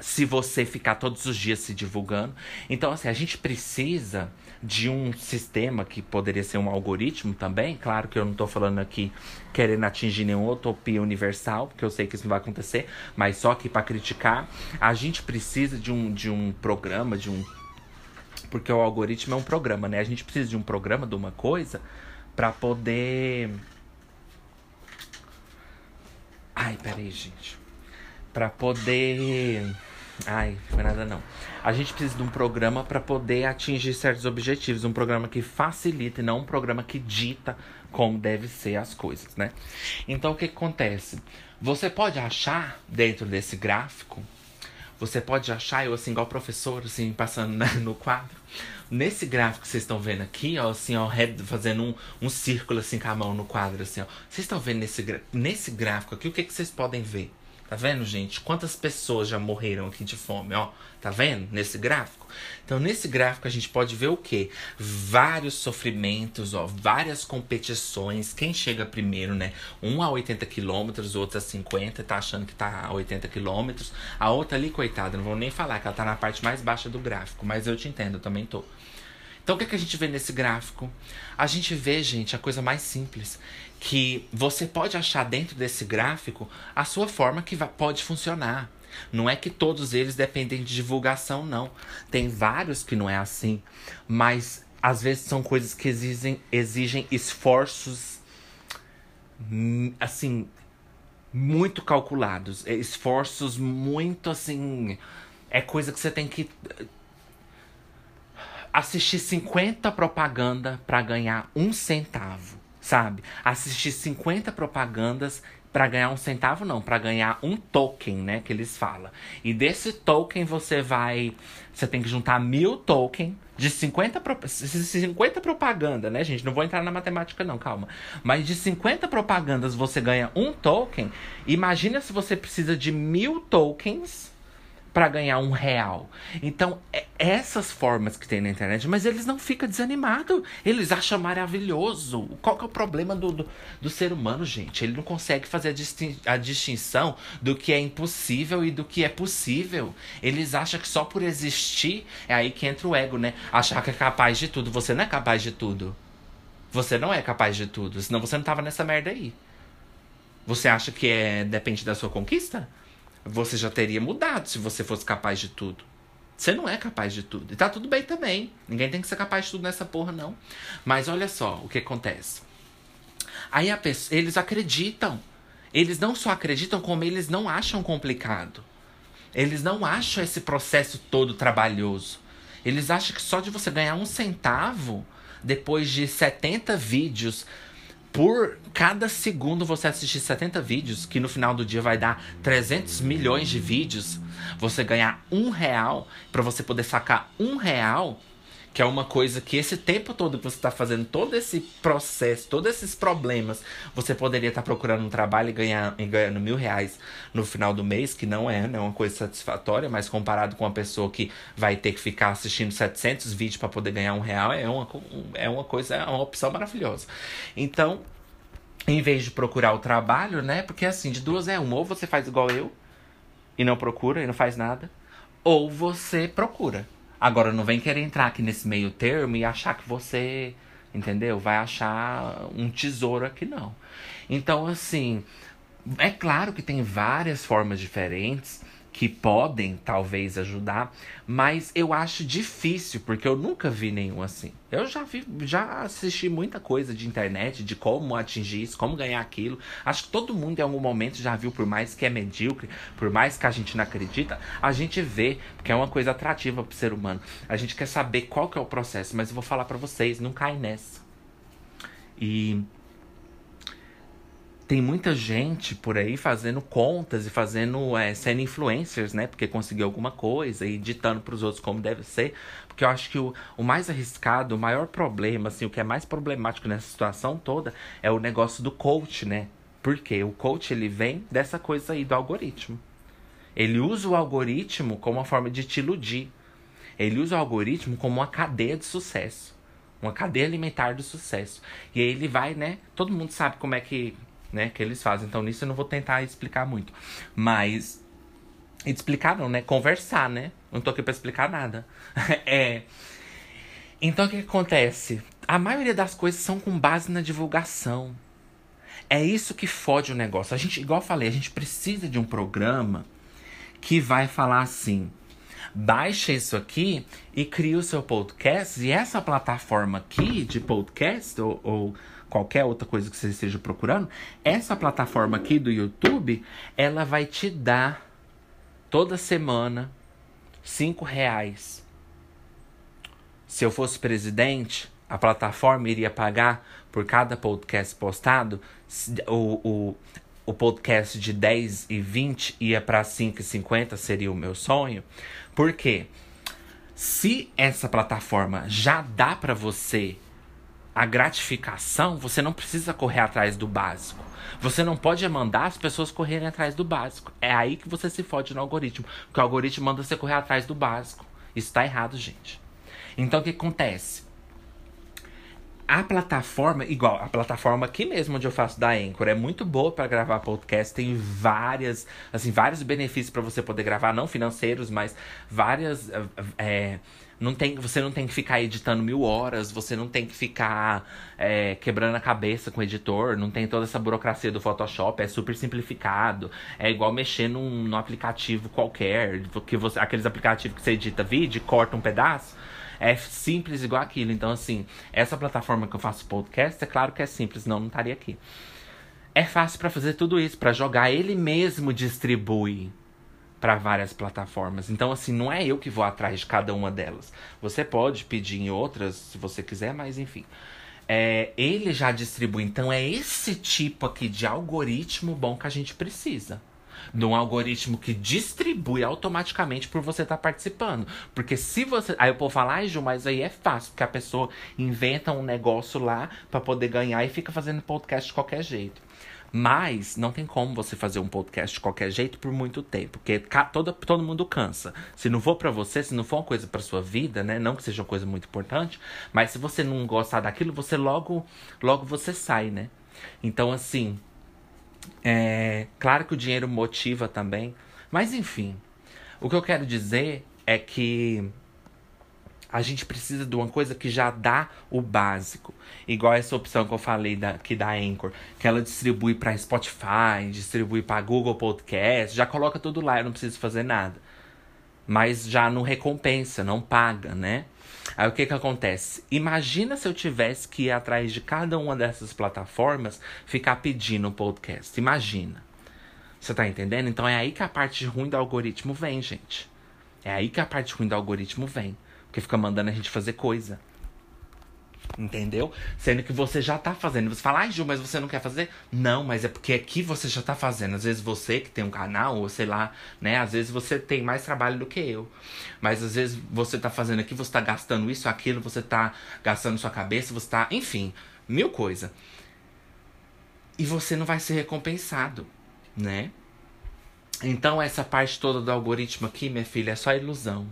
se você ficar todos os dias se divulgando. Então, assim, a gente precisa de um sistema que poderia ser um algoritmo também. Claro que eu não estou falando aqui querendo atingir nenhuma utopia universal, porque eu sei que isso não vai acontecer, mas só que para criticar, a gente precisa de um, de um programa, de um. Porque o algoritmo é um programa, né? A gente precisa de um programa de uma coisa para poder. Ai, peraí, gente. Para poder Ai, foi nada não. A gente precisa de um programa para poder atingir certos objetivos, um programa que facilita e não um programa que dita como deve ser as coisas, né? Então o que, que acontece? Você pode achar dentro desse gráfico, você pode achar eu assim igual professor assim passando né, no quadro, nesse gráfico que vocês estão vendo aqui, ó, assim, ó, fazendo um, um círculo assim com a mão no quadro assim, ó. Vocês estão vendo nesse nesse gráfico aqui o que que vocês podem ver? Tá vendo, gente? Quantas pessoas já morreram aqui de fome, ó? Tá vendo? Nesse gráfico? Então, nesse gráfico a gente pode ver o quê? Vários sofrimentos, ó, várias competições. Quem chega primeiro, né? Um a 80 quilômetros, outro a 50, tá achando que tá a 80 quilômetros. A outra ali, coitada, não vou nem falar que ela tá na parte mais baixa do gráfico, mas eu te entendo, eu também tô. Então o que, é que a gente vê nesse gráfico? A gente vê, gente, a coisa mais simples. Que você pode achar dentro desse gráfico a sua forma que pode funcionar. Não é que todos eles dependem de divulgação, não. Tem vários que não é assim. Mas às vezes são coisas que exigem, exigem esforços hum, assim muito calculados, esforços muito assim, é coisa que você tem que assistir 50 propaganda para ganhar um centavo, sabe? Assistir 50 propagandas para ganhar um centavo não, para ganhar um token, né, que eles falam. E desse token você vai, você tem que juntar mil token de 50, 50 propaganda, né, gente? Não vou entrar na matemática não, calma. Mas de 50 propagandas você ganha um token. Imagina se você precisa de mil tokens para ganhar um real. Então, é essas formas que tem na internet, mas eles não ficam desanimados. Eles acham maravilhoso. Qual que é o problema do, do, do ser humano, gente? Ele não consegue fazer a, distin a distinção do que é impossível e do que é possível. Eles acham que só por existir é aí que entra o ego, né? Achar que é capaz de tudo. Você não é capaz de tudo. Você não é capaz de tudo. Senão você não tava nessa merda aí. Você acha que é depende da sua conquista? Você já teria mudado se você fosse capaz de tudo. Você não é capaz de tudo. E tá tudo bem também. Ninguém tem que ser capaz de tudo nessa porra, não. Mas olha só o que acontece. Aí pessoa, eles acreditam. Eles não só acreditam, como eles não acham complicado. Eles não acham esse processo todo trabalhoso. Eles acham que só de você ganhar um centavo, depois de 70 vídeos por cada segundo você assistir 70 vídeos, que no final do dia vai dar 300 milhões de vídeos, você ganhar um real, para você poder sacar um real, que é uma coisa que esse tempo todo que você está fazendo todo esse processo, todos esses problemas, você poderia estar tá procurando um trabalho e, ganhar, e ganhando mil reais no final do mês, que não é, não é uma coisa satisfatória, mas comparado com uma pessoa que vai ter que ficar assistindo 700 vídeos para poder ganhar um real, é uma, é uma coisa, é uma opção maravilhosa. Então, em vez de procurar o trabalho, né? Porque assim, de duas é uma. Ou você faz igual eu e não procura e não faz nada. Ou você procura. Agora, não vem querer entrar aqui nesse meio termo e achar que você, entendeu? Vai achar um tesouro aqui, não. Então, assim, é claro que tem várias formas diferentes que podem talvez ajudar, mas eu acho difícil, porque eu nunca vi nenhum assim. Eu já vi, já assisti muita coisa de internet, de como atingir isso, como ganhar aquilo. Acho que todo mundo em algum momento já viu, por mais que é medíocre, por mais que a gente não acredita, a gente vê, porque é uma coisa atrativa pro ser humano. A gente quer saber qual que é o processo, mas eu vou falar para vocês, não cai nessa. E tem muita gente por aí fazendo contas e fazendo é, sendo influencers, né? Porque conseguiu alguma coisa e ditando para os outros como deve ser. Porque eu acho que o, o mais arriscado, o maior problema, assim, o que é mais problemático nessa situação toda é o negócio do coach, né? Porque o coach ele vem dessa coisa aí do algoritmo. Ele usa o algoritmo como uma forma de te iludir. Ele usa o algoritmo como uma cadeia de sucesso. Uma cadeia alimentar do sucesso. E aí ele vai, né? Todo mundo sabe como é que, né, que eles fazem. Então nisso eu não vou tentar explicar muito. Mas. Explicar não, né? Conversar, né? Não tô aqui pra explicar nada. é. Então o que acontece? A maioria das coisas são com base na divulgação. É isso que fode o negócio. A gente, igual eu falei, a gente precisa de um programa que vai falar assim: baixa isso aqui e cria o seu podcast. E essa plataforma aqui de podcast ou, ou qualquer outra coisa que você esteja procurando, essa plataforma aqui do YouTube, ela vai te dar toda semana cinco reais. Se eu fosse presidente, a plataforma iria pagar por cada podcast postado o, o, o podcast de 10 e 20 ia para 5 e 50 seria o meu sonho. Porque se essa plataforma já dá para você a gratificação, você não precisa correr atrás do básico. Você não pode mandar as pessoas correrem atrás do básico. É aí que você se fode no algoritmo. Porque o algoritmo manda você correr atrás do básico. Isso tá errado, gente. Então o que acontece? A plataforma, igual a plataforma aqui mesmo onde eu faço da Anchor, é muito boa para gravar podcast. Tem várias, assim, vários benefícios para você poder gravar, não financeiros, mas várias. É, não tem, você não tem que ficar editando mil horas, você não tem que ficar é, quebrando a cabeça com o editor, não tem toda essa burocracia do Photoshop, é super simplificado. É igual mexer num, num aplicativo qualquer, que você, aqueles aplicativos que você edita vídeo corta um pedaço. É simples igual aquilo. Então, assim, essa plataforma que eu faço podcast, é claro que é simples, senão não estaria aqui. É fácil para fazer tudo isso, para jogar. Ele mesmo distribui para várias plataformas. Então, assim, não é eu que vou atrás de cada uma delas. Você pode pedir em outras, se você quiser, mas enfim. É, ele já distribui. Então, é esse tipo aqui de algoritmo bom que a gente precisa de um algoritmo que distribui automaticamente por você estar tá participando. Porque se você. Aí o povo fala, ai, Ju, mas aí é fácil, porque a pessoa inventa um negócio lá para poder ganhar e fica fazendo podcast de qualquer jeito. Mas não tem como você fazer um podcast de qualquer jeito por muito tempo, porque todo, todo mundo cansa. Se não for para você, se não for uma coisa para sua vida, né, não que seja uma coisa muito importante, mas se você não gostar daquilo, você logo logo você sai, né? Então assim, é, claro que o dinheiro motiva também. Mas enfim, o que eu quero dizer é que a gente precisa de uma coisa que já dá o básico. Igual essa opção que eu falei da, aqui da Anchor, que ela distribui para Spotify, distribui para Google Podcast, já coloca tudo lá, eu não preciso fazer nada. Mas já não recompensa, não paga, né? Aí o que que acontece? Imagina se eu tivesse que ir atrás de cada uma dessas plataformas ficar pedindo um podcast. Imagina. Você tá entendendo? Então é aí que a parte ruim do algoritmo vem, gente. É aí que a parte ruim do algoritmo vem. Porque fica mandando a gente fazer coisa. Entendeu? Sendo que você já tá fazendo. Você fala, ai, Ju, mas você não quer fazer? Não, mas é porque aqui você já tá fazendo. Às vezes você que tem um canal, ou sei lá, né? Às vezes você tem mais trabalho do que eu. Mas às vezes você tá fazendo aqui, você tá gastando isso, aquilo, você tá gastando sua cabeça, você tá. Enfim, mil coisa. E você não vai ser recompensado, né? Então essa parte toda do algoritmo aqui, minha filha, é só ilusão.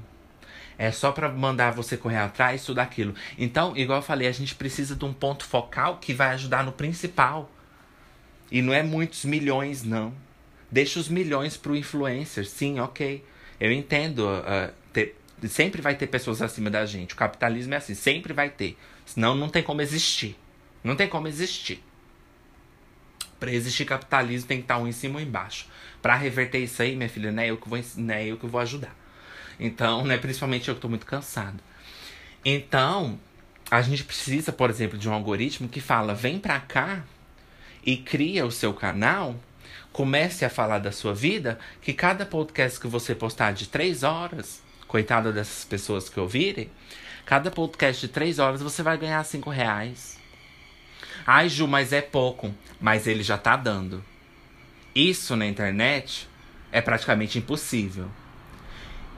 É só para mandar você correr atrás, tudo aquilo. Então, igual eu falei, a gente precisa de um ponto focal que vai ajudar no principal. E não é muitos milhões, não. Deixa os milhões pro influencer. Sim, ok. Eu entendo. Uh, ter, sempre vai ter pessoas acima da gente. O capitalismo é assim, sempre vai ter. Senão não tem como existir. Não tem como existir. Para existir capitalismo tem que estar um em cima ou embaixo. Para reverter isso aí, minha filha, não é eu que vou, não é eu que vou ajudar. Então, né, principalmente eu que tô muito cansado. Então, a gente precisa, por exemplo, de um algoritmo que fala: vem pra cá e cria o seu canal, comece a falar da sua vida, que cada podcast que você postar de três horas, coitada dessas pessoas que ouvirem, cada podcast de três horas você vai ganhar cinco reais. Ai, Ju, mas é pouco. Mas ele já tá dando. Isso na internet é praticamente impossível.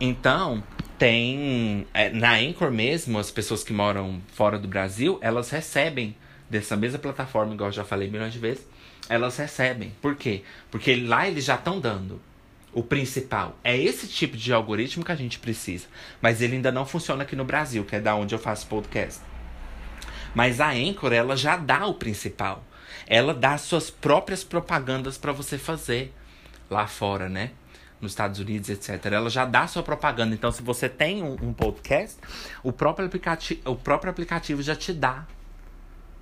Então, tem. É, na Anchor mesmo, as pessoas que moram fora do Brasil, elas recebem dessa mesma plataforma, igual eu já falei milhões de vezes, elas recebem. Por quê? Porque lá eles já estão dando o principal. É esse tipo de algoritmo que a gente precisa. Mas ele ainda não funciona aqui no Brasil, que é da onde eu faço podcast. Mas a Anchor, ela já dá o principal. Ela dá suas próprias propagandas para você fazer lá fora, né? Nos Estados Unidos, etc. Ela já dá sua propaganda. Então, se você tem um, um podcast, o próprio, aplicativo, o próprio aplicativo já te dá.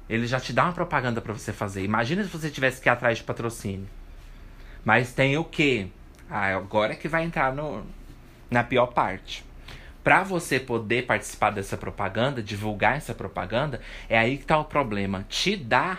Ele já te dá uma propaganda para você fazer. Imagina se você tivesse que ir atrás de patrocínio. Mas tem o quê? Ah, agora é que vai entrar no, na pior parte. Para você poder participar dessa propaganda, divulgar essa propaganda, é aí que tá o problema. Te dá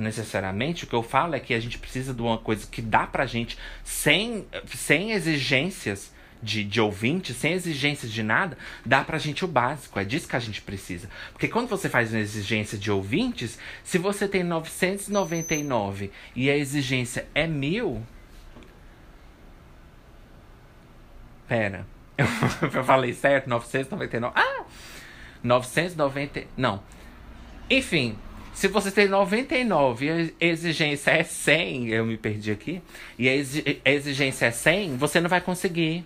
necessariamente, o que eu falo é que a gente precisa de uma coisa que dá pra gente sem, sem exigências de, de ouvinte, sem exigências de nada, dá pra gente o básico. É disso que a gente precisa. Porque quando você faz uma exigência de ouvintes, se você tem 999 e a exigência é mil. Pera. Eu falei certo? 999. Ah! 990. Não. Enfim, se você tem 99 e a exigência é 100, eu me perdi aqui, e a exigência é 100, você não vai conseguir.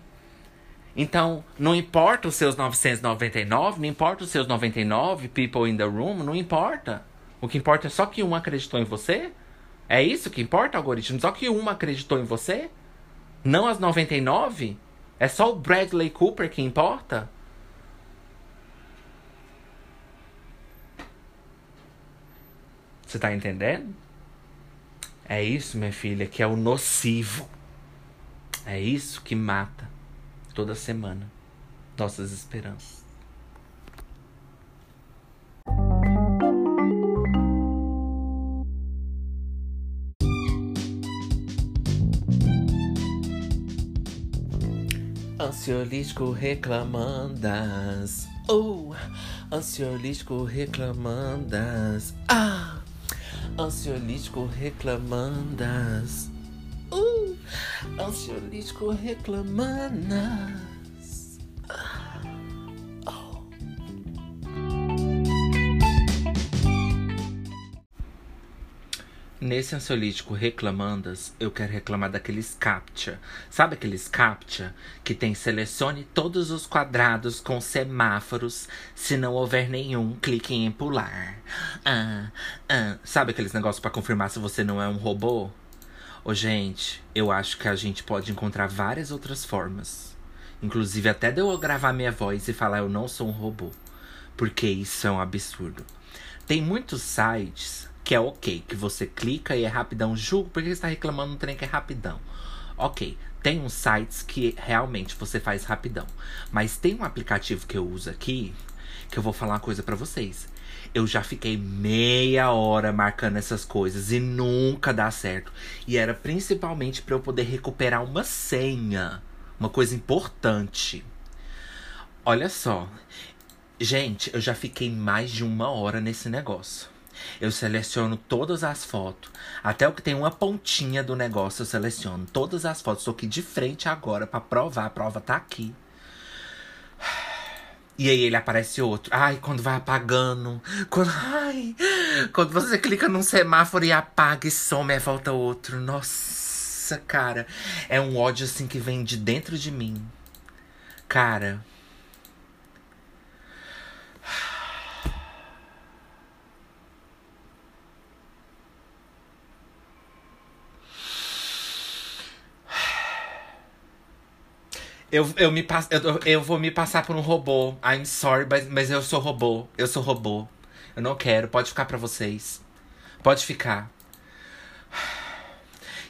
Então, não importa os seus 999, não importa os seus 99 people in the room, não importa. O que importa é só que um acreditou em você. É isso que importa, algoritmo? Só que uma acreditou em você? Não as 99? É só o Bradley Cooper que importa? Você tá entendendo? É isso, minha filha, que é o nocivo. É isso que mata toda semana nossas esperanças. Ansiolítico reclamandas. Oh, ansiolítico reclamandas. Ah! Ansiolítico reclamandas. Uh, ansiolítico reclamandas. Oh. Nesse ansiolítico reclamandas, eu quero reclamar daqueles captcha. Sabe aqueles captcha que tem selecione todos os quadrados com semáforos. Se não houver nenhum, clique em pular. Ah, ah. Sabe aqueles negócios para confirmar se você não é um robô? Ô, gente, eu acho que a gente pode encontrar várias outras formas. Inclusive, até de eu gravar minha voz e falar eu não sou um robô. Porque isso é um absurdo. Tem muitos sites que é ok, que você clica e é rapidão. Julgo porque você está reclamando um trem que é rapidão. Ok, tem uns sites que realmente você faz rapidão. Mas tem um aplicativo que eu uso aqui que eu vou falar uma coisa para vocês. Eu já fiquei meia hora marcando essas coisas e nunca dá certo. E era principalmente para eu poder recuperar uma senha, uma coisa importante. Olha só, gente, eu já fiquei mais de uma hora nesse negócio. Eu seleciono todas as fotos. Até o que tem uma pontinha do negócio, eu seleciono todas as fotos. Estou aqui de frente agora para provar. A prova tá aqui. E aí ele aparece outro. Ai, quando vai apagando. Quando, ai, quando você clica num semáforo e apaga e some, aí volta outro. Nossa, cara. É um ódio assim que vem de dentro de mim. Cara. Eu, eu, me eu, eu vou me passar por um robô. I'm sorry, mas, mas eu sou robô. Eu sou robô. Eu não quero. Pode ficar para vocês. Pode ficar.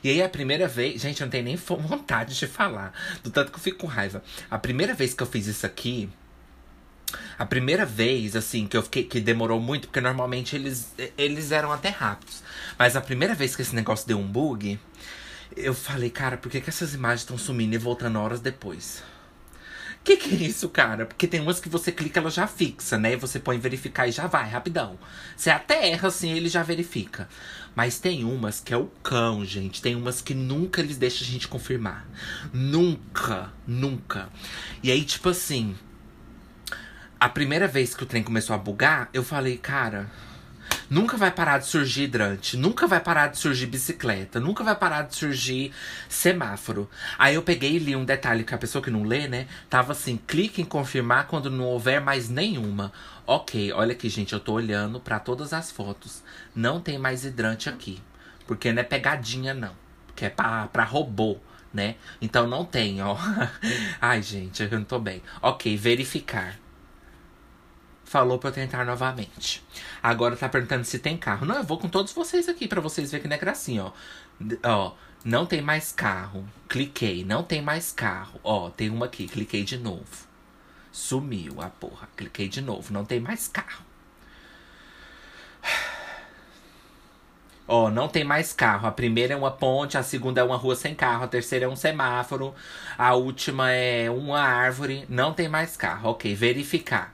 E aí, a primeira vez. Gente, eu não tenho nem vontade de falar. Do tanto que eu fico com raiva. A primeira vez que eu fiz isso aqui. A primeira vez, assim, que eu fiquei. Que demorou muito, porque normalmente eles, eles eram até rápidos. Mas a primeira vez que esse negócio deu um bug eu falei, cara, por que, que essas imagens estão sumindo e voltando horas depois? Que que é isso, cara? Porque tem umas que você clica, ela já fixa, né? Você põe verificar e já vai, rapidão. Você até erra assim, ele já verifica. Mas tem umas que é o cão, gente. Tem umas que nunca eles deixam a gente confirmar. Nunca, nunca. E aí, tipo assim. A primeira vez que o trem começou a bugar, eu falei, cara, Nunca vai parar de surgir hidrante, nunca vai parar de surgir bicicleta, nunca vai parar de surgir semáforo. Aí eu peguei e li um detalhe que a pessoa que não lê, né? Tava assim: clique em confirmar quando não houver mais nenhuma. Ok, olha aqui, gente, eu tô olhando para todas as fotos. Não tem mais hidrante aqui. Porque não é pegadinha, não. Que é pra, pra robô, né? Então não tem, ó. Ai, gente, eu não tô bem. Ok, verificar falou pra eu tentar novamente. Agora tá perguntando se tem carro. Não, eu vou com todos vocês aqui para vocês verem que não é gracinha, ó. Ó, não tem mais carro. Cliquei, não tem mais carro. Ó, tem uma aqui, cliquei de novo. Sumiu a porra. Cliquei de novo, não tem mais carro. Ó, não tem mais carro. A primeira é uma ponte, a segunda é uma rua sem carro, a terceira é um semáforo, a última é uma árvore. Não tem mais carro. Ok, verificar.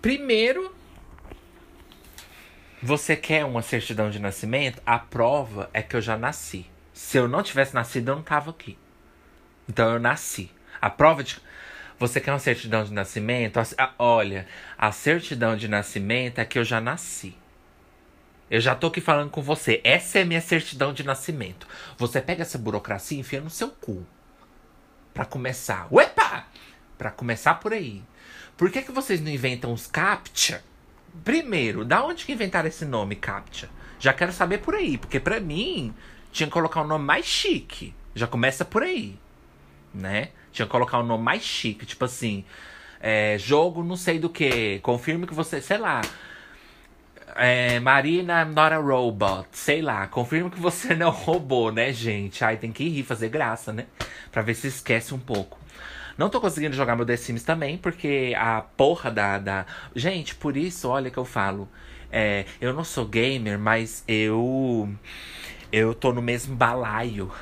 Primeiro, você quer uma certidão de nascimento? A prova é que eu já nasci. Se eu não tivesse nascido, eu não tava aqui. Então eu nasci. A prova de. Você quer uma certidão de nascimento? Olha, a certidão de nascimento é que eu já nasci. Eu já tô aqui falando com você. Essa é a minha certidão de nascimento. Você pega essa burocracia e enfia no seu cu. Pra começar. Uepa! Pra começar por aí. Por que, que vocês não inventam os CAPTCHA? Primeiro, da onde que inventaram esse nome CAPTCHA? Já quero saber por aí, porque para mim tinha que colocar um nome mais chique. Já começa por aí, né? Tinha que colocar um nome mais chique, tipo assim, é, jogo não sei do que, confirme que você, sei lá, é, Marina, not a robot. Sei lá, confirma que você não robô, né, gente? Aí tem que rir, fazer graça, né? Pra ver se esquece um pouco. Não tô conseguindo jogar meu The Sims também, porque a porra da. da... Gente, por isso, olha que eu falo. É, eu não sou gamer, mas eu. Eu tô no mesmo balaio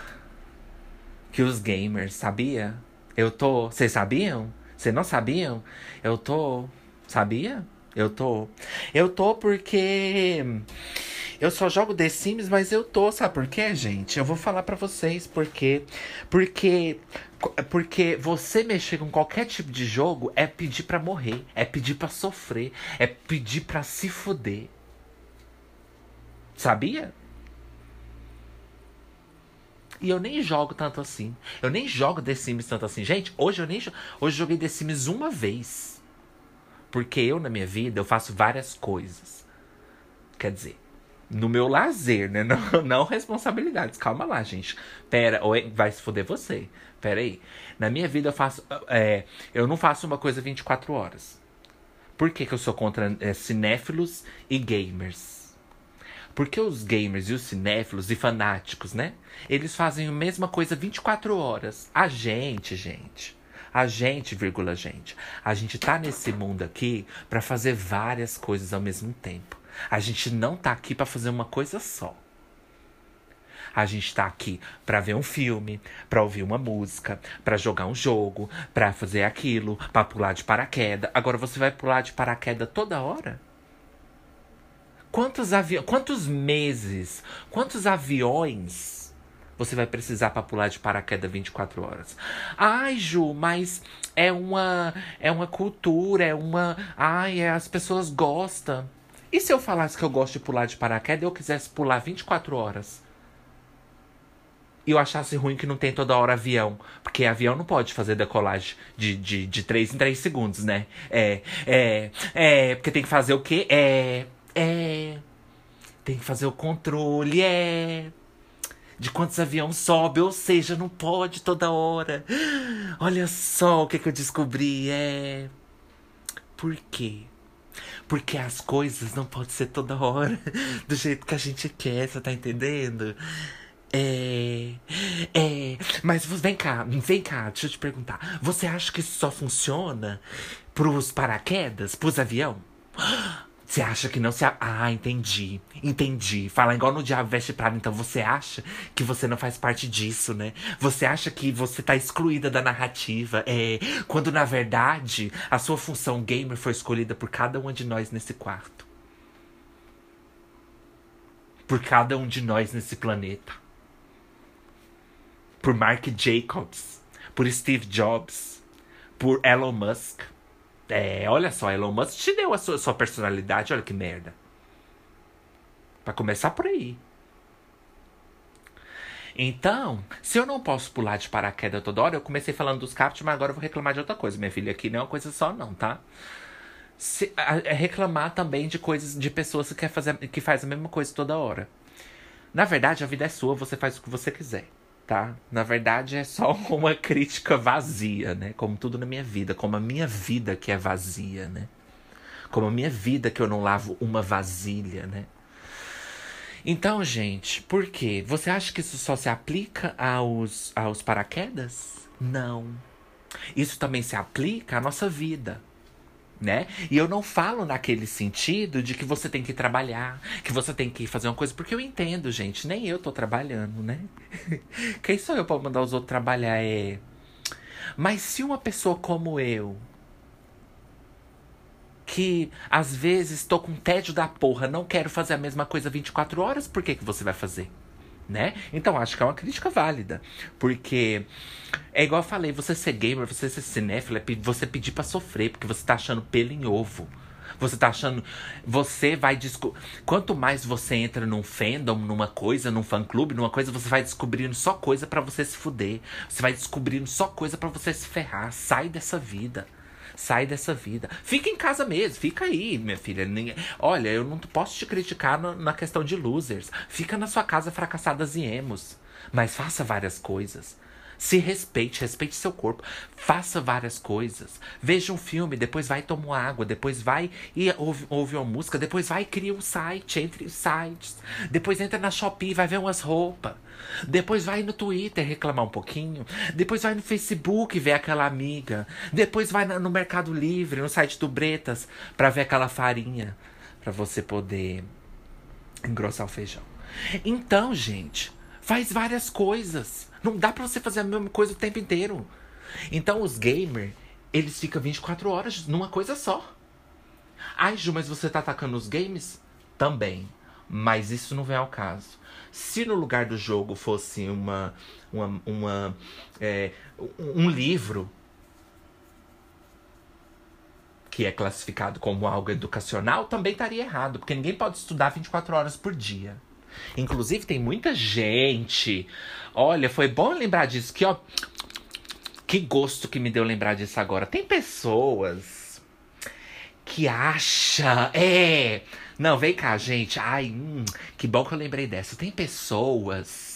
que os gamers, sabia? Eu tô. Vocês sabiam? Vocês não sabiam? Eu tô. Sabia? Eu tô. Eu tô porque. Eu só jogo The Sims, mas eu tô, sabe por quê, gente? Eu vou falar para vocês porque porque porque você mexer com qualquer tipo de jogo é pedir para morrer, é pedir para sofrer, é pedir para se fuder. Sabia? E eu nem jogo tanto assim. Eu nem jogo The Sims tanto assim. Gente, hoje eu nem hoje eu joguei The Sims uma vez. Porque eu na minha vida eu faço várias coisas. Quer dizer, no meu lazer, né? Não, não responsabilidades. Calma lá, gente. Pera, ou vai se foder você. Pera aí. Na minha vida eu faço. É, eu não faço uma coisa 24 horas. Por que, que eu sou contra é, cinéfilos e gamers? Porque os gamers e os cinéfilos e fanáticos, né? Eles fazem a mesma coisa 24 horas. A gente, gente. A gente, vírgula, gente. A gente tá nesse mundo aqui para fazer várias coisas ao mesmo tempo. A gente não tá aqui para fazer uma coisa só. A gente tá aqui para ver um filme, para ouvir uma música, para jogar um jogo, para fazer aquilo, para pular de paraquedas. Agora você vai pular de paraquedas toda hora? Quantos aviões, quantos meses, quantos aviões você vai precisar para pular de paraquedas 24 horas? Ai, Ju, mas é uma é uma cultura, é uma, ai, é, as pessoas gostam. E se eu falasse que eu gosto de pular de paraquedas e eu quisesse pular 24 horas? E eu achasse ruim que não tem toda hora avião. Porque avião não pode fazer decolagem de, de, de 3 em 3 segundos, né? É, é, é, porque tem que fazer o quê? É, é. Tem que fazer o controle, é. De quantos aviões sobe, ou seja, não pode toda hora. Olha só o que, que eu descobri. É. Por quê? Porque as coisas não podem ser toda hora do jeito que a gente quer, você tá entendendo? É. É. Mas vem cá, vem cá, deixa eu te perguntar. Você acha que isso só funciona pros paraquedas, pros avião? Você acha que não se. Ah, entendi. Entendi. Fala igual no Diabo Veste Prada. Então você acha que você não faz parte disso, né? Você acha que você tá excluída da narrativa. É. Quando na verdade a sua função gamer foi escolhida por cada uma de nós nesse quarto. Por cada um de nós nesse planeta. Por Mark Jacobs. Por Steve Jobs. Por Elon Musk é, olha só, Elon Musk te deu a sua, sua personalidade, olha que merda. Pra começar por aí. Então, se eu não posso pular de paraquedas toda hora, eu comecei falando dos captchas, mas agora eu vou reclamar de outra coisa. Minha filha, aqui não é uma coisa só, não, tá? Se, a, é reclamar também de coisas, de pessoas que, quer fazer, que faz a mesma coisa toda hora. Na verdade, a vida é sua, você faz o que você quiser tá? Na verdade é só uma crítica vazia, né? Como tudo na minha vida, como a minha vida que é vazia, né? Como a minha vida que eu não lavo uma vasilha, né? Então, gente, por quê? Você acha que isso só se aplica aos, aos paraquedas? Não. Isso também se aplica à nossa vida né? E eu não falo naquele sentido de que você tem que trabalhar, que você tem que fazer uma coisa, porque eu entendo, gente, nem eu tô trabalhando, né? Quem sou eu para mandar os outros trabalhar é Mas se uma pessoa como eu que às vezes tô com tédio da porra, não quero fazer a mesma coisa 24 horas, por que que você vai fazer? Né? Então acho que é uma crítica válida. Porque é igual eu falei, você ser gamer, você ser cinéfilo, é você pedir para sofrer, porque você tá achando pelo em ovo. Você tá achando. Você vai descobrir. Quanto mais você entra num fandom, numa coisa, num fã clube, numa coisa, você vai descobrindo só coisa para você se fuder. Você vai descobrindo só coisa para você se ferrar. Sai dessa vida. Sai dessa vida. Fica em casa mesmo, fica aí, minha filha. Olha, eu não posso te criticar na questão de losers. Fica na sua casa fracassadas e emos. Mas faça várias coisas. Se respeite, respeite seu corpo. Faça várias coisas. Veja um filme, depois vai tomar água, depois vai e ouve, ouve uma música, depois vai e cria um site, entre os sites. Depois entra na Shopee, vai ver umas roupas. Depois vai no Twitter reclamar um pouquinho. Depois vai no Facebook ver aquela amiga. Depois vai no Mercado Livre, no site do Bretas, para ver aquela farinha. para você poder engrossar o feijão. Então, gente, faz várias coisas. Não dá pra você fazer a mesma coisa o tempo inteiro. Então os gamers, eles ficam 24 horas numa coisa só. Ai, Ju, mas você tá atacando os games? Também. Mas isso não vem ao caso. Se no lugar do jogo fosse uma. uma, uma é, um livro que é classificado como algo educacional, também estaria errado, porque ninguém pode estudar 24 horas por dia. Inclusive, tem muita gente. Olha, foi bom lembrar disso. Que, ó, que gosto que me deu lembrar disso agora. Tem pessoas que acha. É. Não, vem cá, gente. Ai, hum, que bom que eu lembrei dessa. Tem pessoas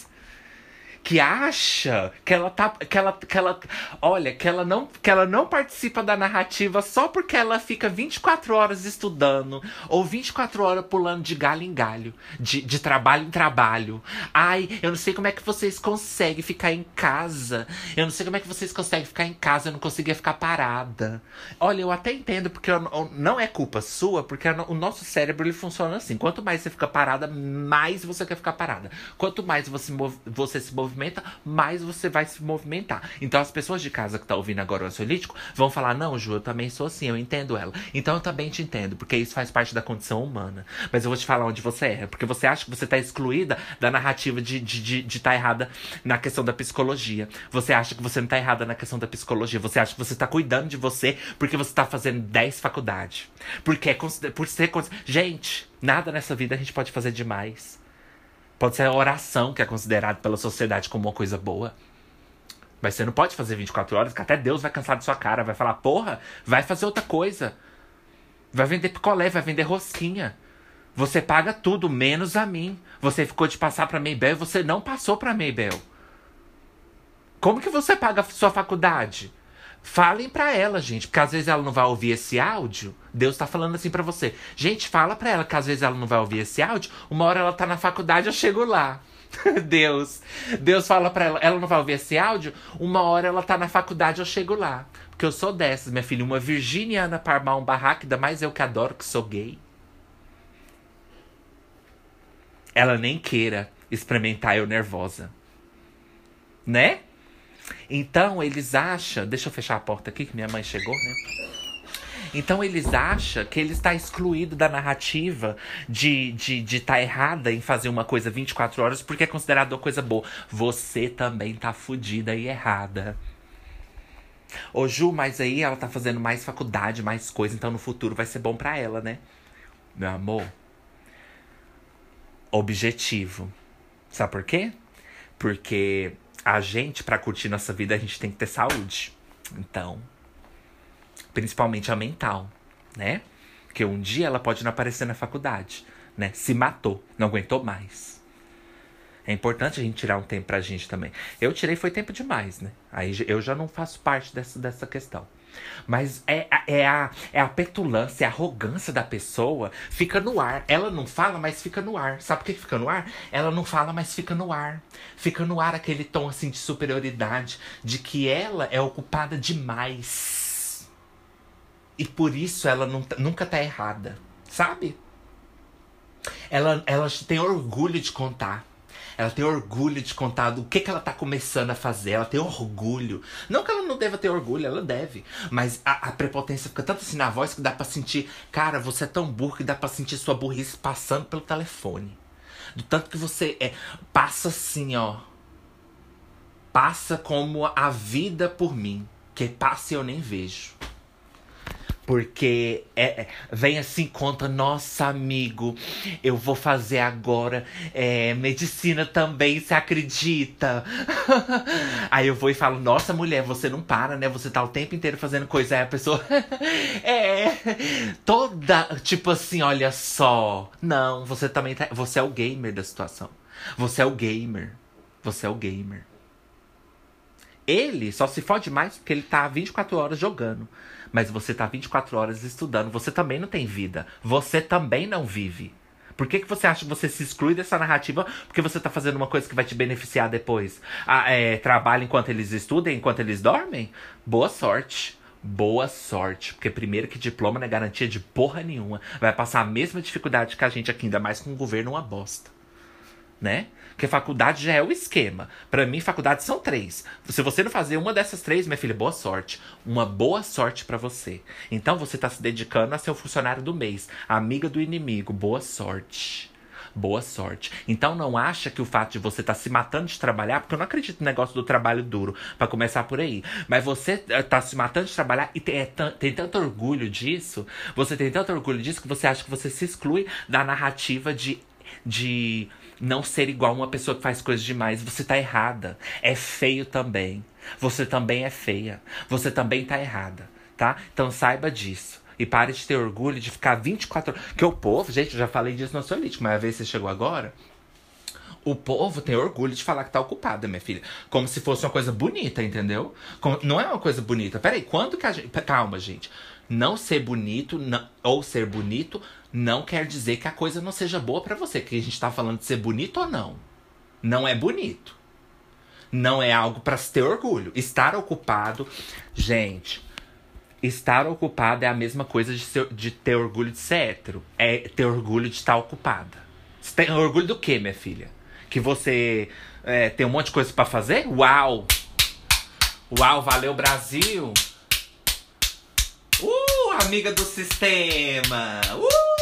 que acha que ela tá que ela que ela olha, que ela não que ela não participa da narrativa só porque ela fica 24 horas estudando ou 24 horas pulando de galho em galho, de, de trabalho em trabalho. Ai, eu não sei como é que vocês conseguem ficar em casa. Eu não sei como é que vocês conseguem ficar em casa, eu não conseguia ficar parada. Olha, eu até entendo porque eu, não é culpa sua, porque o nosso cérebro ele funciona assim. Quanto mais você fica parada, mais você quer ficar parada. Quanto mais você, você se movimenta movimenta, mais você vai se movimentar. Então as pessoas de casa que estão tá ouvindo agora o ansiolítico vão falar: Não, Ju, eu também sou assim, eu entendo ela. Então eu também te entendo, porque isso faz parte da condição humana. Mas eu vou te falar onde você erra, porque você acha que você está excluída da narrativa de estar de, de, de tá errada na questão da psicologia. Você acha que você não está errada na questão da psicologia. Você acha que você está cuidando de você porque você está fazendo 10 faculdades. Porque é por ser. Gente, nada nessa vida a gente pode fazer demais. Pode ser a oração que é considerada pela sociedade como uma coisa boa. Mas você não pode fazer 24 horas, que até Deus vai cansar de sua cara, vai falar, porra, vai fazer outra coisa. Vai vender picolé, vai vender rosquinha. Você paga tudo, menos a mim. Você ficou de passar pra Maybell e você não passou pra Maybell. Como que você paga a sua faculdade? Falem pra ela, gente, porque às vezes ela não vai ouvir esse áudio. Deus tá falando assim pra você. Gente, fala pra ela que às vezes ela não vai ouvir esse áudio. Uma hora ela tá na faculdade, eu chego lá. Deus. Deus fala pra ela, ela não vai ouvir esse áudio. Uma hora ela tá na faculdade, eu chego lá. Porque eu sou dessas, minha filha. Uma virginiana para armar um barraco, ainda mais eu que adoro, que sou gay. ela nem queira experimentar eu nervosa. Né? Então eles acham. Deixa eu fechar a porta aqui que minha mãe chegou, né? Então eles acham que ele está excluído da narrativa de estar de, de tá errada em fazer uma coisa 24 horas porque é considerado uma coisa boa. Você também tá fudida e errada. Ô Ju, mas aí ela tá fazendo mais faculdade, mais coisa, então no futuro vai ser bom para ela, né? Meu amor, objetivo. Sabe por quê? Porque a gente, para curtir nossa vida, a gente tem que ter saúde. Então, principalmente a mental, né? Porque um dia ela pode não aparecer na faculdade, né? Se matou, não aguentou mais. É importante a gente tirar um tempo pra gente também. Eu tirei foi tempo demais, né? Aí eu já não faço parte dessa, dessa questão. Mas é, é, a, é a petulância, a arrogância da pessoa fica no ar. Ela não fala, mas fica no ar. Sabe por que fica no ar? Ela não fala, mas fica no ar. Fica no ar aquele tom assim de superioridade, de que ela é ocupada demais. E por isso ela não, nunca tá errada, sabe? Ela, ela tem orgulho de contar. Ela tem orgulho de contar do que, que ela tá começando a fazer. Ela tem orgulho. Não que ela não deva ter orgulho, ela deve. Mas a, a prepotência fica tanto assim na voz que dá pra sentir. Cara, você é tão burro que dá pra sentir sua burrice passando pelo telefone. Do tanto que você é. Passa assim, ó. Passa como a vida por mim. Que passa e eu nem vejo. Porque é, é, vem assim, conta, nossa amigo, eu vou fazer agora é, medicina também, você acredita? Aí eu vou e falo, nossa mulher, você não para, né? Você tá o tempo inteiro fazendo coisa. Aí a pessoa é toda, tipo assim, olha só. Não, você também tá. Você é o gamer da situação. Você é o gamer. Você é o gamer. Ele só se fode mais porque ele tá 24 horas jogando mas você tá 24 horas estudando, você também não tem vida. Você também não vive. Por que, que você acha que você se exclui dessa narrativa? Porque você tá fazendo uma coisa que vai te beneficiar depois. Ah, é, trabalha enquanto eles estudam, enquanto eles dormem? Boa sorte. Boa sorte, porque primeiro que diploma não é garantia de porra nenhuma. Vai passar a mesma dificuldade que a gente aqui, ainda mais com o governo uma bosta. Né? Porque faculdade já é o esquema. Para mim, faculdade são três. Se você não fazer uma dessas três, minha filha, boa sorte. Uma boa sorte para você. Então você tá se dedicando a ser o funcionário do mês, amiga do inimigo. Boa sorte. Boa sorte. Então não acha que o fato de você estar tá se matando de trabalhar, porque eu não acredito no negócio do trabalho duro, para começar por aí. Mas você eh, tá se matando de trabalhar e tem, é, tem tanto orgulho disso, você tem tanto orgulho disso que você acha que você se exclui da narrativa de, de não ser igual uma pessoa que faz coisas demais. Você tá errada. É feio também. Você também é feia. Você também tá errada, tá? Então saiba disso. E pare de ter orgulho de ficar 24 horas. Que o povo, gente, eu já falei disso no Solítico, mas a vez você chegou agora. O povo tem orgulho de falar que tá ocupada, minha filha. Como se fosse uma coisa bonita, entendeu? Como... Não é uma coisa bonita. Peraí, quando que a gente. Calma, gente. Não ser bonito não... ou ser bonito não quer dizer que a coisa não seja boa para você. Que a gente tá falando de ser bonito ou não. Não é bonito. Não é algo para se ter orgulho. Estar ocupado, gente, estar ocupado é a mesma coisa de, ser, de ter orgulho de ser hétero. É ter orgulho de estar ocupada. Você tem orgulho do quê, minha filha? Que você é, tem um monte de coisa para fazer? Uau! Uau, valeu Brasil! Uh, amiga do sistema! Uh!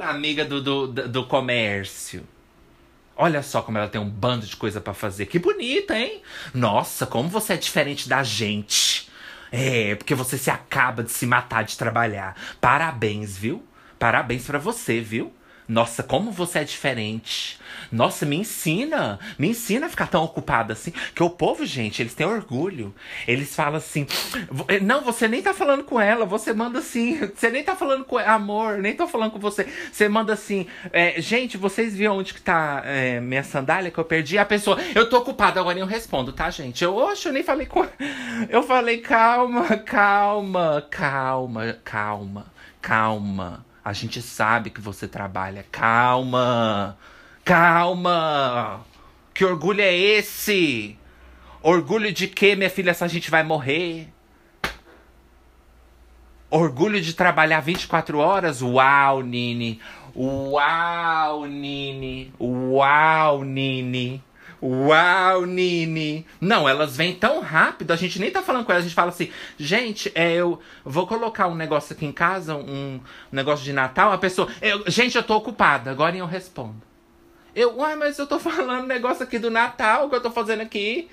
Amiga do, do, do comércio. Olha só como ela tem um bando de coisa para fazer. Que bonita, hein? Nossa, como você é diferente da gente. É, porque você se acaba de se matar de trabalhar. Parabéns, viu? Parabéns para você, viu? Nossa, como você é diferente. Nossa, me ensina. Me ensina a ficar tão ocupada assim. Que o povo, gente, eles têm orgulho. Eles falam assim: Não, você nem tá falando com ela. Você manda assim. Você nem tá falando com amor. Nem tô falando com você. Você manda assim: é, Gente, vocês viram onde que tá é, minha sandália que eu perdi? A pessoa: Eu tô ocupada. Agora eu respondo, tá, gente? Eu, oxe, eu nem falei com. Eu falei: Calma, calma, calma, calma, calma. A gente sabe que você trabalha. Calma! Calma! Que orgulho é esse? Orgulho de que, minha filha, se a gente vai morrer? Orgulho de trabalhar 24 horas? Uau, Nini! Uau, Nini! Uau, Nini! Uau, Nini! Não, elas vêm tão rápido, a gente nem tá falando com elas, a gente fala assim, gente, é, eu vou colocar um negócio aqui em casa, um negócio de Natal, a pessoa, eu, gente, eu tô ocupada, agora eu respondo. Eu, uai, mas eu tô falando negócio aqui do Natal que eu tô fazendo aqui.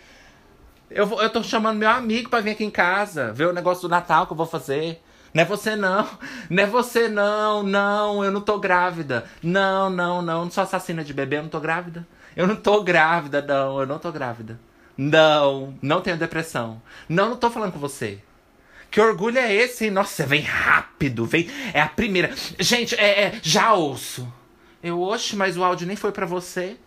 Eu, vou, eu tô chamando meu amigo para vir aqui em casa, ver o negócio do Natal que eu vou fazer. Não é você não. Não é você não. Não, eu não tô grávida. Não, não, não. Não sou assassina de bebê, eu não tô grávida. Eu não tô grávida, não. Eu não tô grávida. Não, não tenho depressão. Não, não tô falando com você. Que orgulho é esse? Nossa, vem rápido, vem. É a primeira. Gente, é, é já ouço. Eu, oxe, mas o áudio nem foi para você.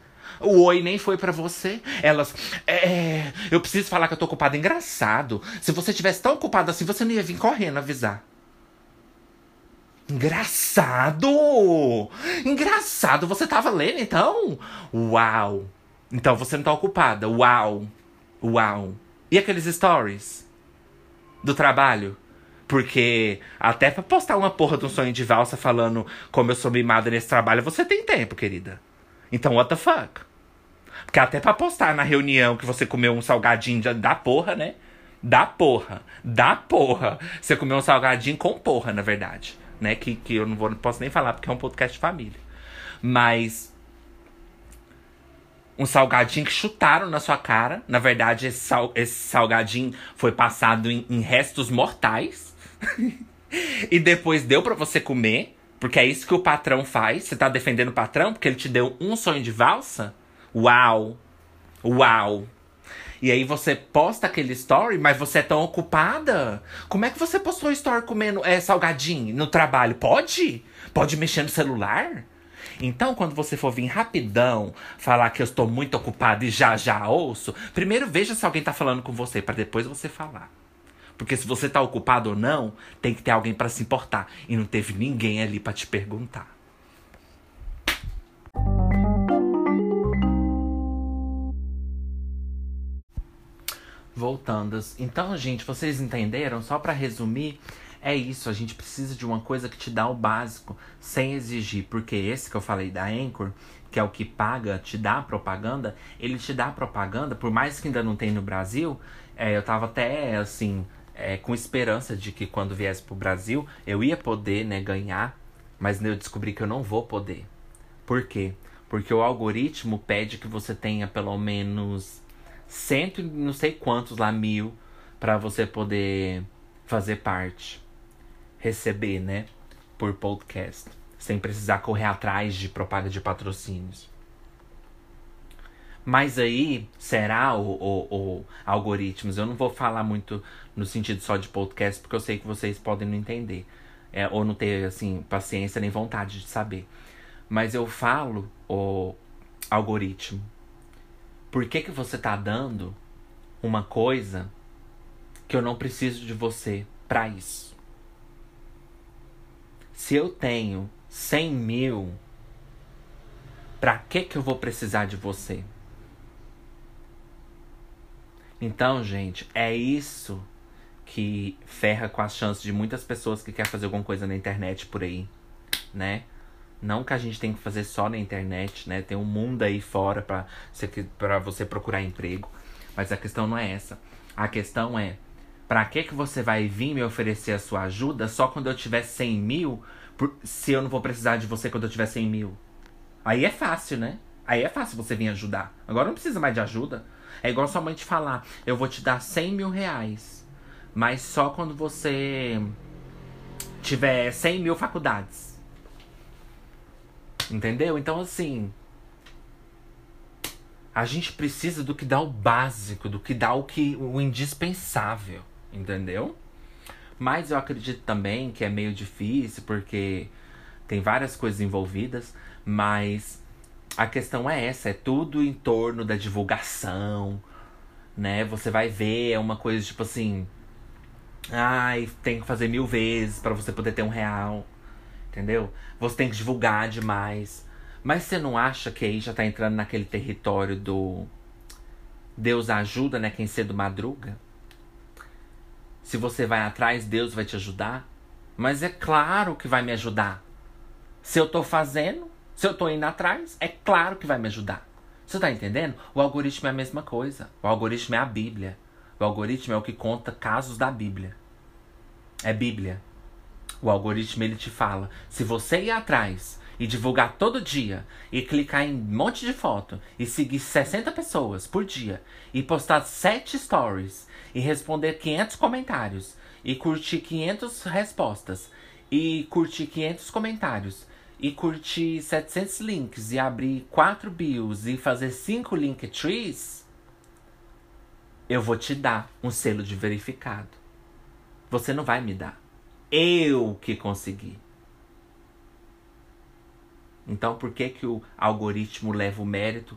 O oi nem foi para você. Elas. É. Eu preciso falar que eu tô ocupada. Engraçado. Se você tivesse tão ocupado assim, você não ia vir correndo avisar. Engraçado! Engraçado! Você tava lendo então? Uau! Então você não tá ocupada. Uau! Uau! E aqueles stories? Do trabalho? Porque até pra postar uma porra de um sonho de valsa falando como eu sou mimada nesse trabalho, você tem tempo, querida. Então, what the fuck? Porque até pra postar na reunião que você comeu um salgadinho da porra, né? Da porra. Da porra. Você comeu um salgadinho com porra, na verdade né? Que, que eu não, vou, posso nem falar porque é um podcast de família. Mas. Um salgadinho que chutaram na sua cara. Na verdade, esse, sal, esse salgadinho foi passado em, em restos mortais. e depois deu para você comer. Porque é isso que o patrão faz. Você tá defendendo o patrão porque ele te deu um sonho de valsa? Uau! Uau! E aí você posta aquele story, mas você é tão ocupada. Como é que você postou story comendo é, salgadinho no trabalho? Pode? Pode mexer no celular? Então, quando você for vir rapidão falar que eu estou muito ocupado e já já ouço, primeiro veja se alguém tá falando com você para depois você falar. Porque se você tá ocupado ou não, tem que ter alguém para se importar e não teve ninguém ali para te perguntar. Voltando. Então, gente, vocês entenderam? Só para resumir, é isso. A gente precisa de uma coisa que te dá o básico, sem exigir. Porque esse que eu falei da Anchor, que é o que paga, te dá propaganda, ele te dá propaganda, por mais que ainda não tem no Brasil, é, eu tava até assim, é, com esperança de que quando viesse pro Brasil eu ia poder né, ganhar, mas eu descobri que eu não vou poder. Por quê? Porque o algoritmo pede que você tenha pelo menos cento e não sei quantos lá mil para você poder fazer parte, receber, né, por podcast, sem precisar correr atrás de propaganda de patrocínios. Mas aí, será o, o, o, algoritmos? Eu não vou falar muito no sentido só de podcast, porque eu sei que vocês podem não entender. É, ou não ter, assim, paciência nem vontade de saber. Mas eu falo o algoritmo por que, que você tá dando uma coisa que eu não preciso de você para isso? Se eu tenho 100 mil, para que, que eu vou precisar de você? Então, gente, é isso que ferra com as chances de muitas pessoas que querem fazer alguma coisa na internet por aí, né? Não que a gente tem que fazer só na internet, né? Tem um mundo aí fora para você, procurar emprego. Mas a questão não é essa. A questão é, para que que você vai vir me oferecer a sua ajuda só quando eu tiver 100 mil, por, se eu não vou precisar de você quando eu tiver 100 mil? Aí é fácil, né? Aí é fácil você vir ajudar. Agora não precisa mais de ajuda. É igual sua mãe te falar, eu vou te dar 100 mil reais. Mas só quando você tiver 100 mil faculdades. Entendeu? Então, assim. A gente precisa do que dá o básico, do que dá o que o indispensável, entendeu? Mas eu acredito também que é meio difícil porque tem várias coisas envolvidas, mas a questão é essa, é tudo em torno da divulgação, né? Você vai ver, é uma coisa tipo assim, ai, tem que fazer mil vezes para você poder ter um real, entendeu? Você tem que divulgar demais. Mas você não acha que aí já tá entrando naquele território do Deus ajuda, né? Quem cedo madruga? Se você vai atrás, Deus vai te ajudar. Mas é claro que vai me ajudar. Se eu tô fazendo, se eu tô indo atrás, é claro que vai me ajudar. Você tá entendendo? O algoritmo é a mesma coisa. O algoritmo é a Bíblia. O algoritmo é o que conta casos da Bíblia. É Bíblia. O algoritmo ele te fala: se você ir atrás e divulgar todo dia e clicar em um monte de foto e seguir 60 pessoas por dia e postar 7 stories e responder 500 comentários e curtir 500 respostas e curtir 500 comentários e curtir 700 links e abrir 4 bios e fazer 5 link trees, eu vou te dar um selo de verificado. Você não vai me dar. Eu que consegui. Então, por que, que o algoritmo leva o mérito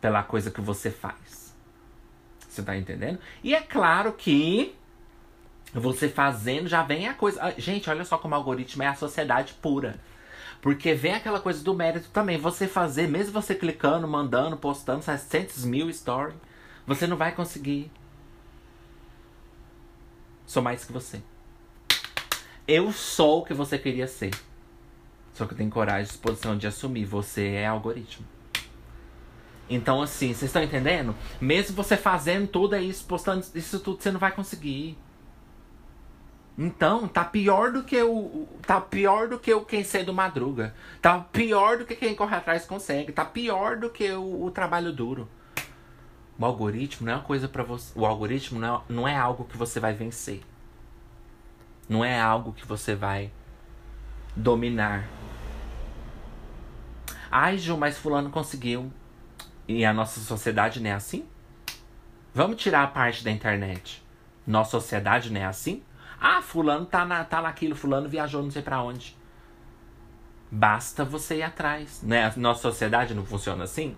pela coisa que você faz? Você tá entendendo? E é claro que você fazendo já vem a coisa. Ah, gente, olha só como o algoritmo é a sociedade pura. Porque vem aquela coisa do mérito também. Você fazer, mesmo você clicando, mandando, postando 700 mil stories, você não vai conseguir. Sou mais que você. Eu sou o que você queria ser. Só que eu tenho coragem e disposição de assumir. Você é algoritmo. Então, assim, vocês estão entendendo? Mesmo você fazendo tudo isso, postando isso tudo, você não vai conseguir. Então, tá pior do que o. Tá pior do que o quem cedo madruga. Tá pior do que quem corre atrás consegue. Tá pior do que o, o trabalho duro. O algoritmo não é uma coisa para você. O algoritmo não é, não é algo que você vai vencer. Não é algo que você vai dominar. Ai, Ju, mas fulano conseguiu. E a nossa sociedade não é assim? Vamos tirar a parte da internet. Nossa sociedade não é assim? Ah, fulano tá, na, tá naquilo, fulano viajou não sei para onde. Basta você ir atrás. Né? Nossa sociedade não funciona assim?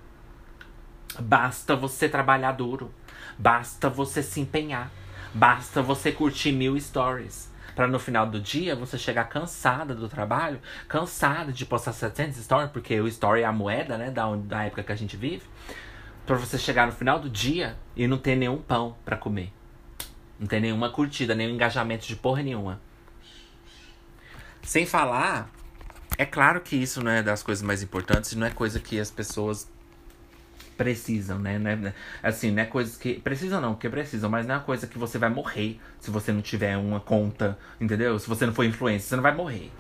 Basta você trabalhar duro. Basta você se empenhar. Basta você curtir mil stories para no final do dia você chegar cansada do trabalho, cansada de postar 700 stories, porque o story é a moeda, né, da, da época que a gente vive, para você chegar no final do dia e não ter nenhum pão para comer. Não ter nenhuma curtida, nenhum engajamento de porra nenhuma. Sem falar, é claro que isso não é das coisas mais importantes, não é coisa que as pessoas precisam, né? É, assim, não é coisas que. Precisam não, porque precisam, mas não é uma coisa que você vai morrer se você não tiver uma conta, entendeu? Se você não for influencer, você não vai morrer.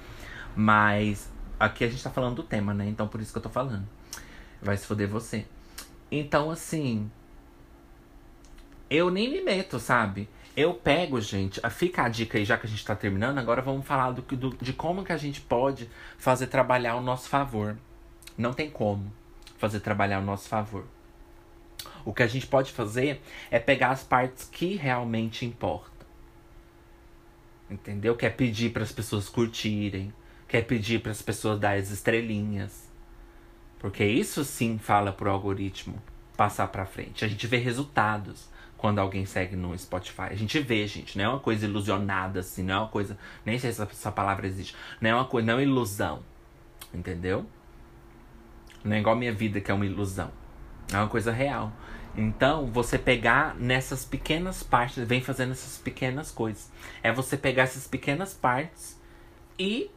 Mas aqui a gente tá falando do tema, né? Então por isso que eu tô falando. Vai se foder você. Então, assim. Eu nem me meto, sabe? Eu pego, gente, fica a dica aí, já que a gente tá terminando, agora vamos falar do, do, de como que a gente pode fazer trabalhar ao nosso favor. Não tem como fazer trabalhar ao nosso favor. O que a gente pode fazer é pegar as partes que realmente importam. Entendeu? Quer pedir para as pessoas curtirem, quer pedir para as pessoas dar as estrelinhas. Porque isso sim fala pro algoritmo passar para frente. A gente vê resultados quando alguém segue no Spotify. A gente vê, gente, não é uma coisa ilusionada assim, não é uma coisa, nem sei se essa, essa palavra existe. Não é uma coisa, não é ilusão. Entendeu? Não é igual a minha vida, que é uma ilusão. É uma coisa real. Então, você pegar nessas pequenas partes, vem fazendo essas pequenas coisas. É você pegar essas pequenas partes e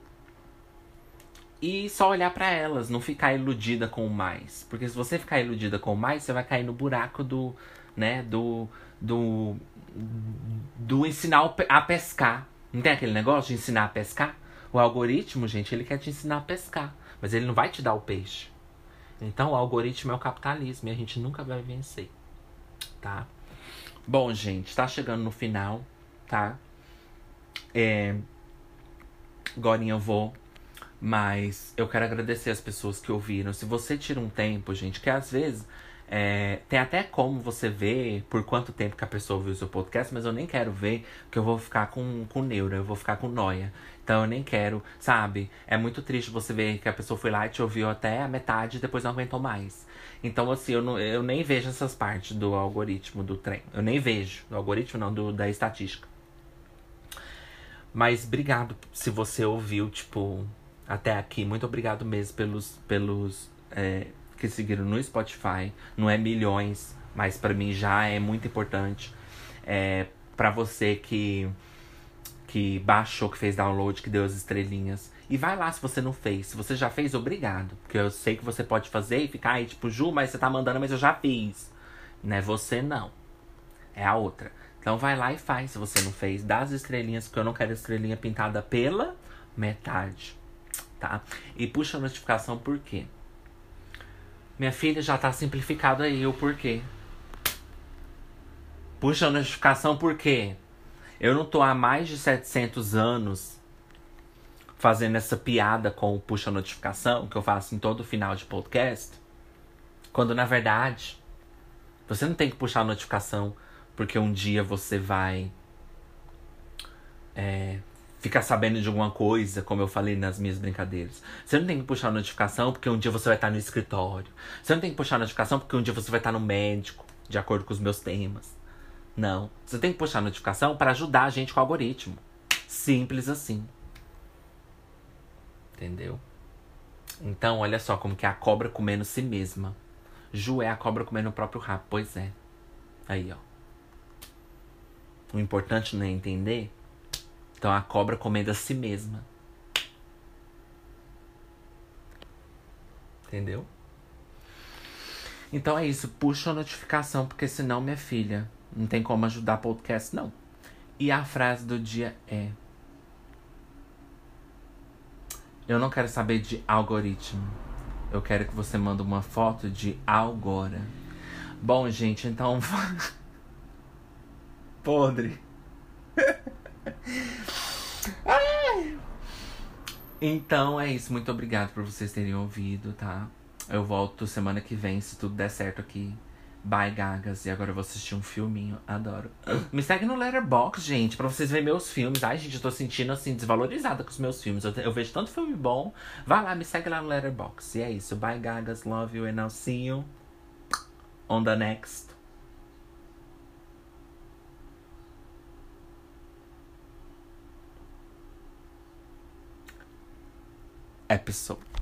e só olhar para elas, não ficar iludida com o mais. Porque se você ficar iludida com o mais, você vai cair no buraco do, né, do do do ensinar a pescar. Não tem aquele negócio de ensinar a pescar? O algoritmo, gente, ele quer te ensinar a pescar, mas ele não vai te dar o peixe. Então, o algoritmo é o capitalismo e a gente nunca vai vencer, tá? Bom, gente, tá chegando no final, tá? É... Agora eu vou Mas eu quero agradecer as pessoas que ouviram. Se você tira um tempo, gente, que às vezes é, tem até como você ver por quanto tempo que a pessoa ouviu o seu podcast, mas eu nem quero ver, porque eu vou ficar com, com neura, eu vou ficar com noia. Então eu nem quero, sabe? É muito triste você ver que a pessoa foi lá e te ouviu até a metade e depois não aguentou mais. Então, assim, eu, não, eu nem vejo essas partes do algoritmo do trem. Eu nem vejo. Do algoritmo não, do, da estatística. Mas obrigado se você ouviu, tipo, até aqui. Muito obrigado mesmo pelos, pelos é, que seguiram no Spotify. Não é milhões, mas para mim já é muito importante. É, para você que que baixou, que fez download, que deu as estrelinhas. E vai lá se você não fez. Se você já fez, obrigado. Porque eu sei que você pode fazer e ficar aí, tipo, Ju, mas você tá mandando, mas eu já fiz. Não é você, não. É a outra. Então vai lá e faz se você não fez. Dá as estrelinhas, porque eu não quero estrelinha pintada pela metade. Tá? E puxa a notificação por quê? Minha filha já tá simplificado aí o porquê. Puxa a notificação por quê? Eu não tô há mais de 700 anos fazendo essa piada com o puxa notificação que eu faço em todo final de podcast. Quando na verdade, você não tem que puxar a notificação porque um dia você vai é, ficar sabendo de alguma coisa, como eu falei nas minhas brincadeiras. Você não tem que puxar a notificação porque um dia você vai estar no escritório. Você não tem que puxar a notificação porque um dia você vai estar no médico, de acordo com os meus temas. Não. Você tem que puxar a notificação para ajudar a gente com o algoritmo. Simples assim. Entendeu? Então, olha só como que é a cobra comendo si mesma. Ju é a cobra comendo o próprio rabo. Pois é. Aí, ó. O importante não é entender. Então a cobra comendo a si mesma. Entendeu? Então é isso. Puxa a notificação, porque senão, minha filha, não tem como ajudar podcast, não. E a frase do dia é: Eu não quero saber de algoritmo. Eu quero que você mande uma foto de agora. Bom, gente, então. Podre. então é isso. Muito obrigado por vocês terem ouvido, tá? Eu volto semana que vem, se tudo der certo aqui. Bye Gagas. E agora eu vou assistir um filminho. Adoro. Me segue no Letterboxd, gente, pra vocês verem meus filmes. Ai, gente, eu tô sentindo assim, desvalorizada com os meus filmes. Eu, eu vejo tanto filme bom. Vai lá, me segue lá no Letterboxd. E é isso. Bye Gagas. Love you and I'll see you on the next. episode.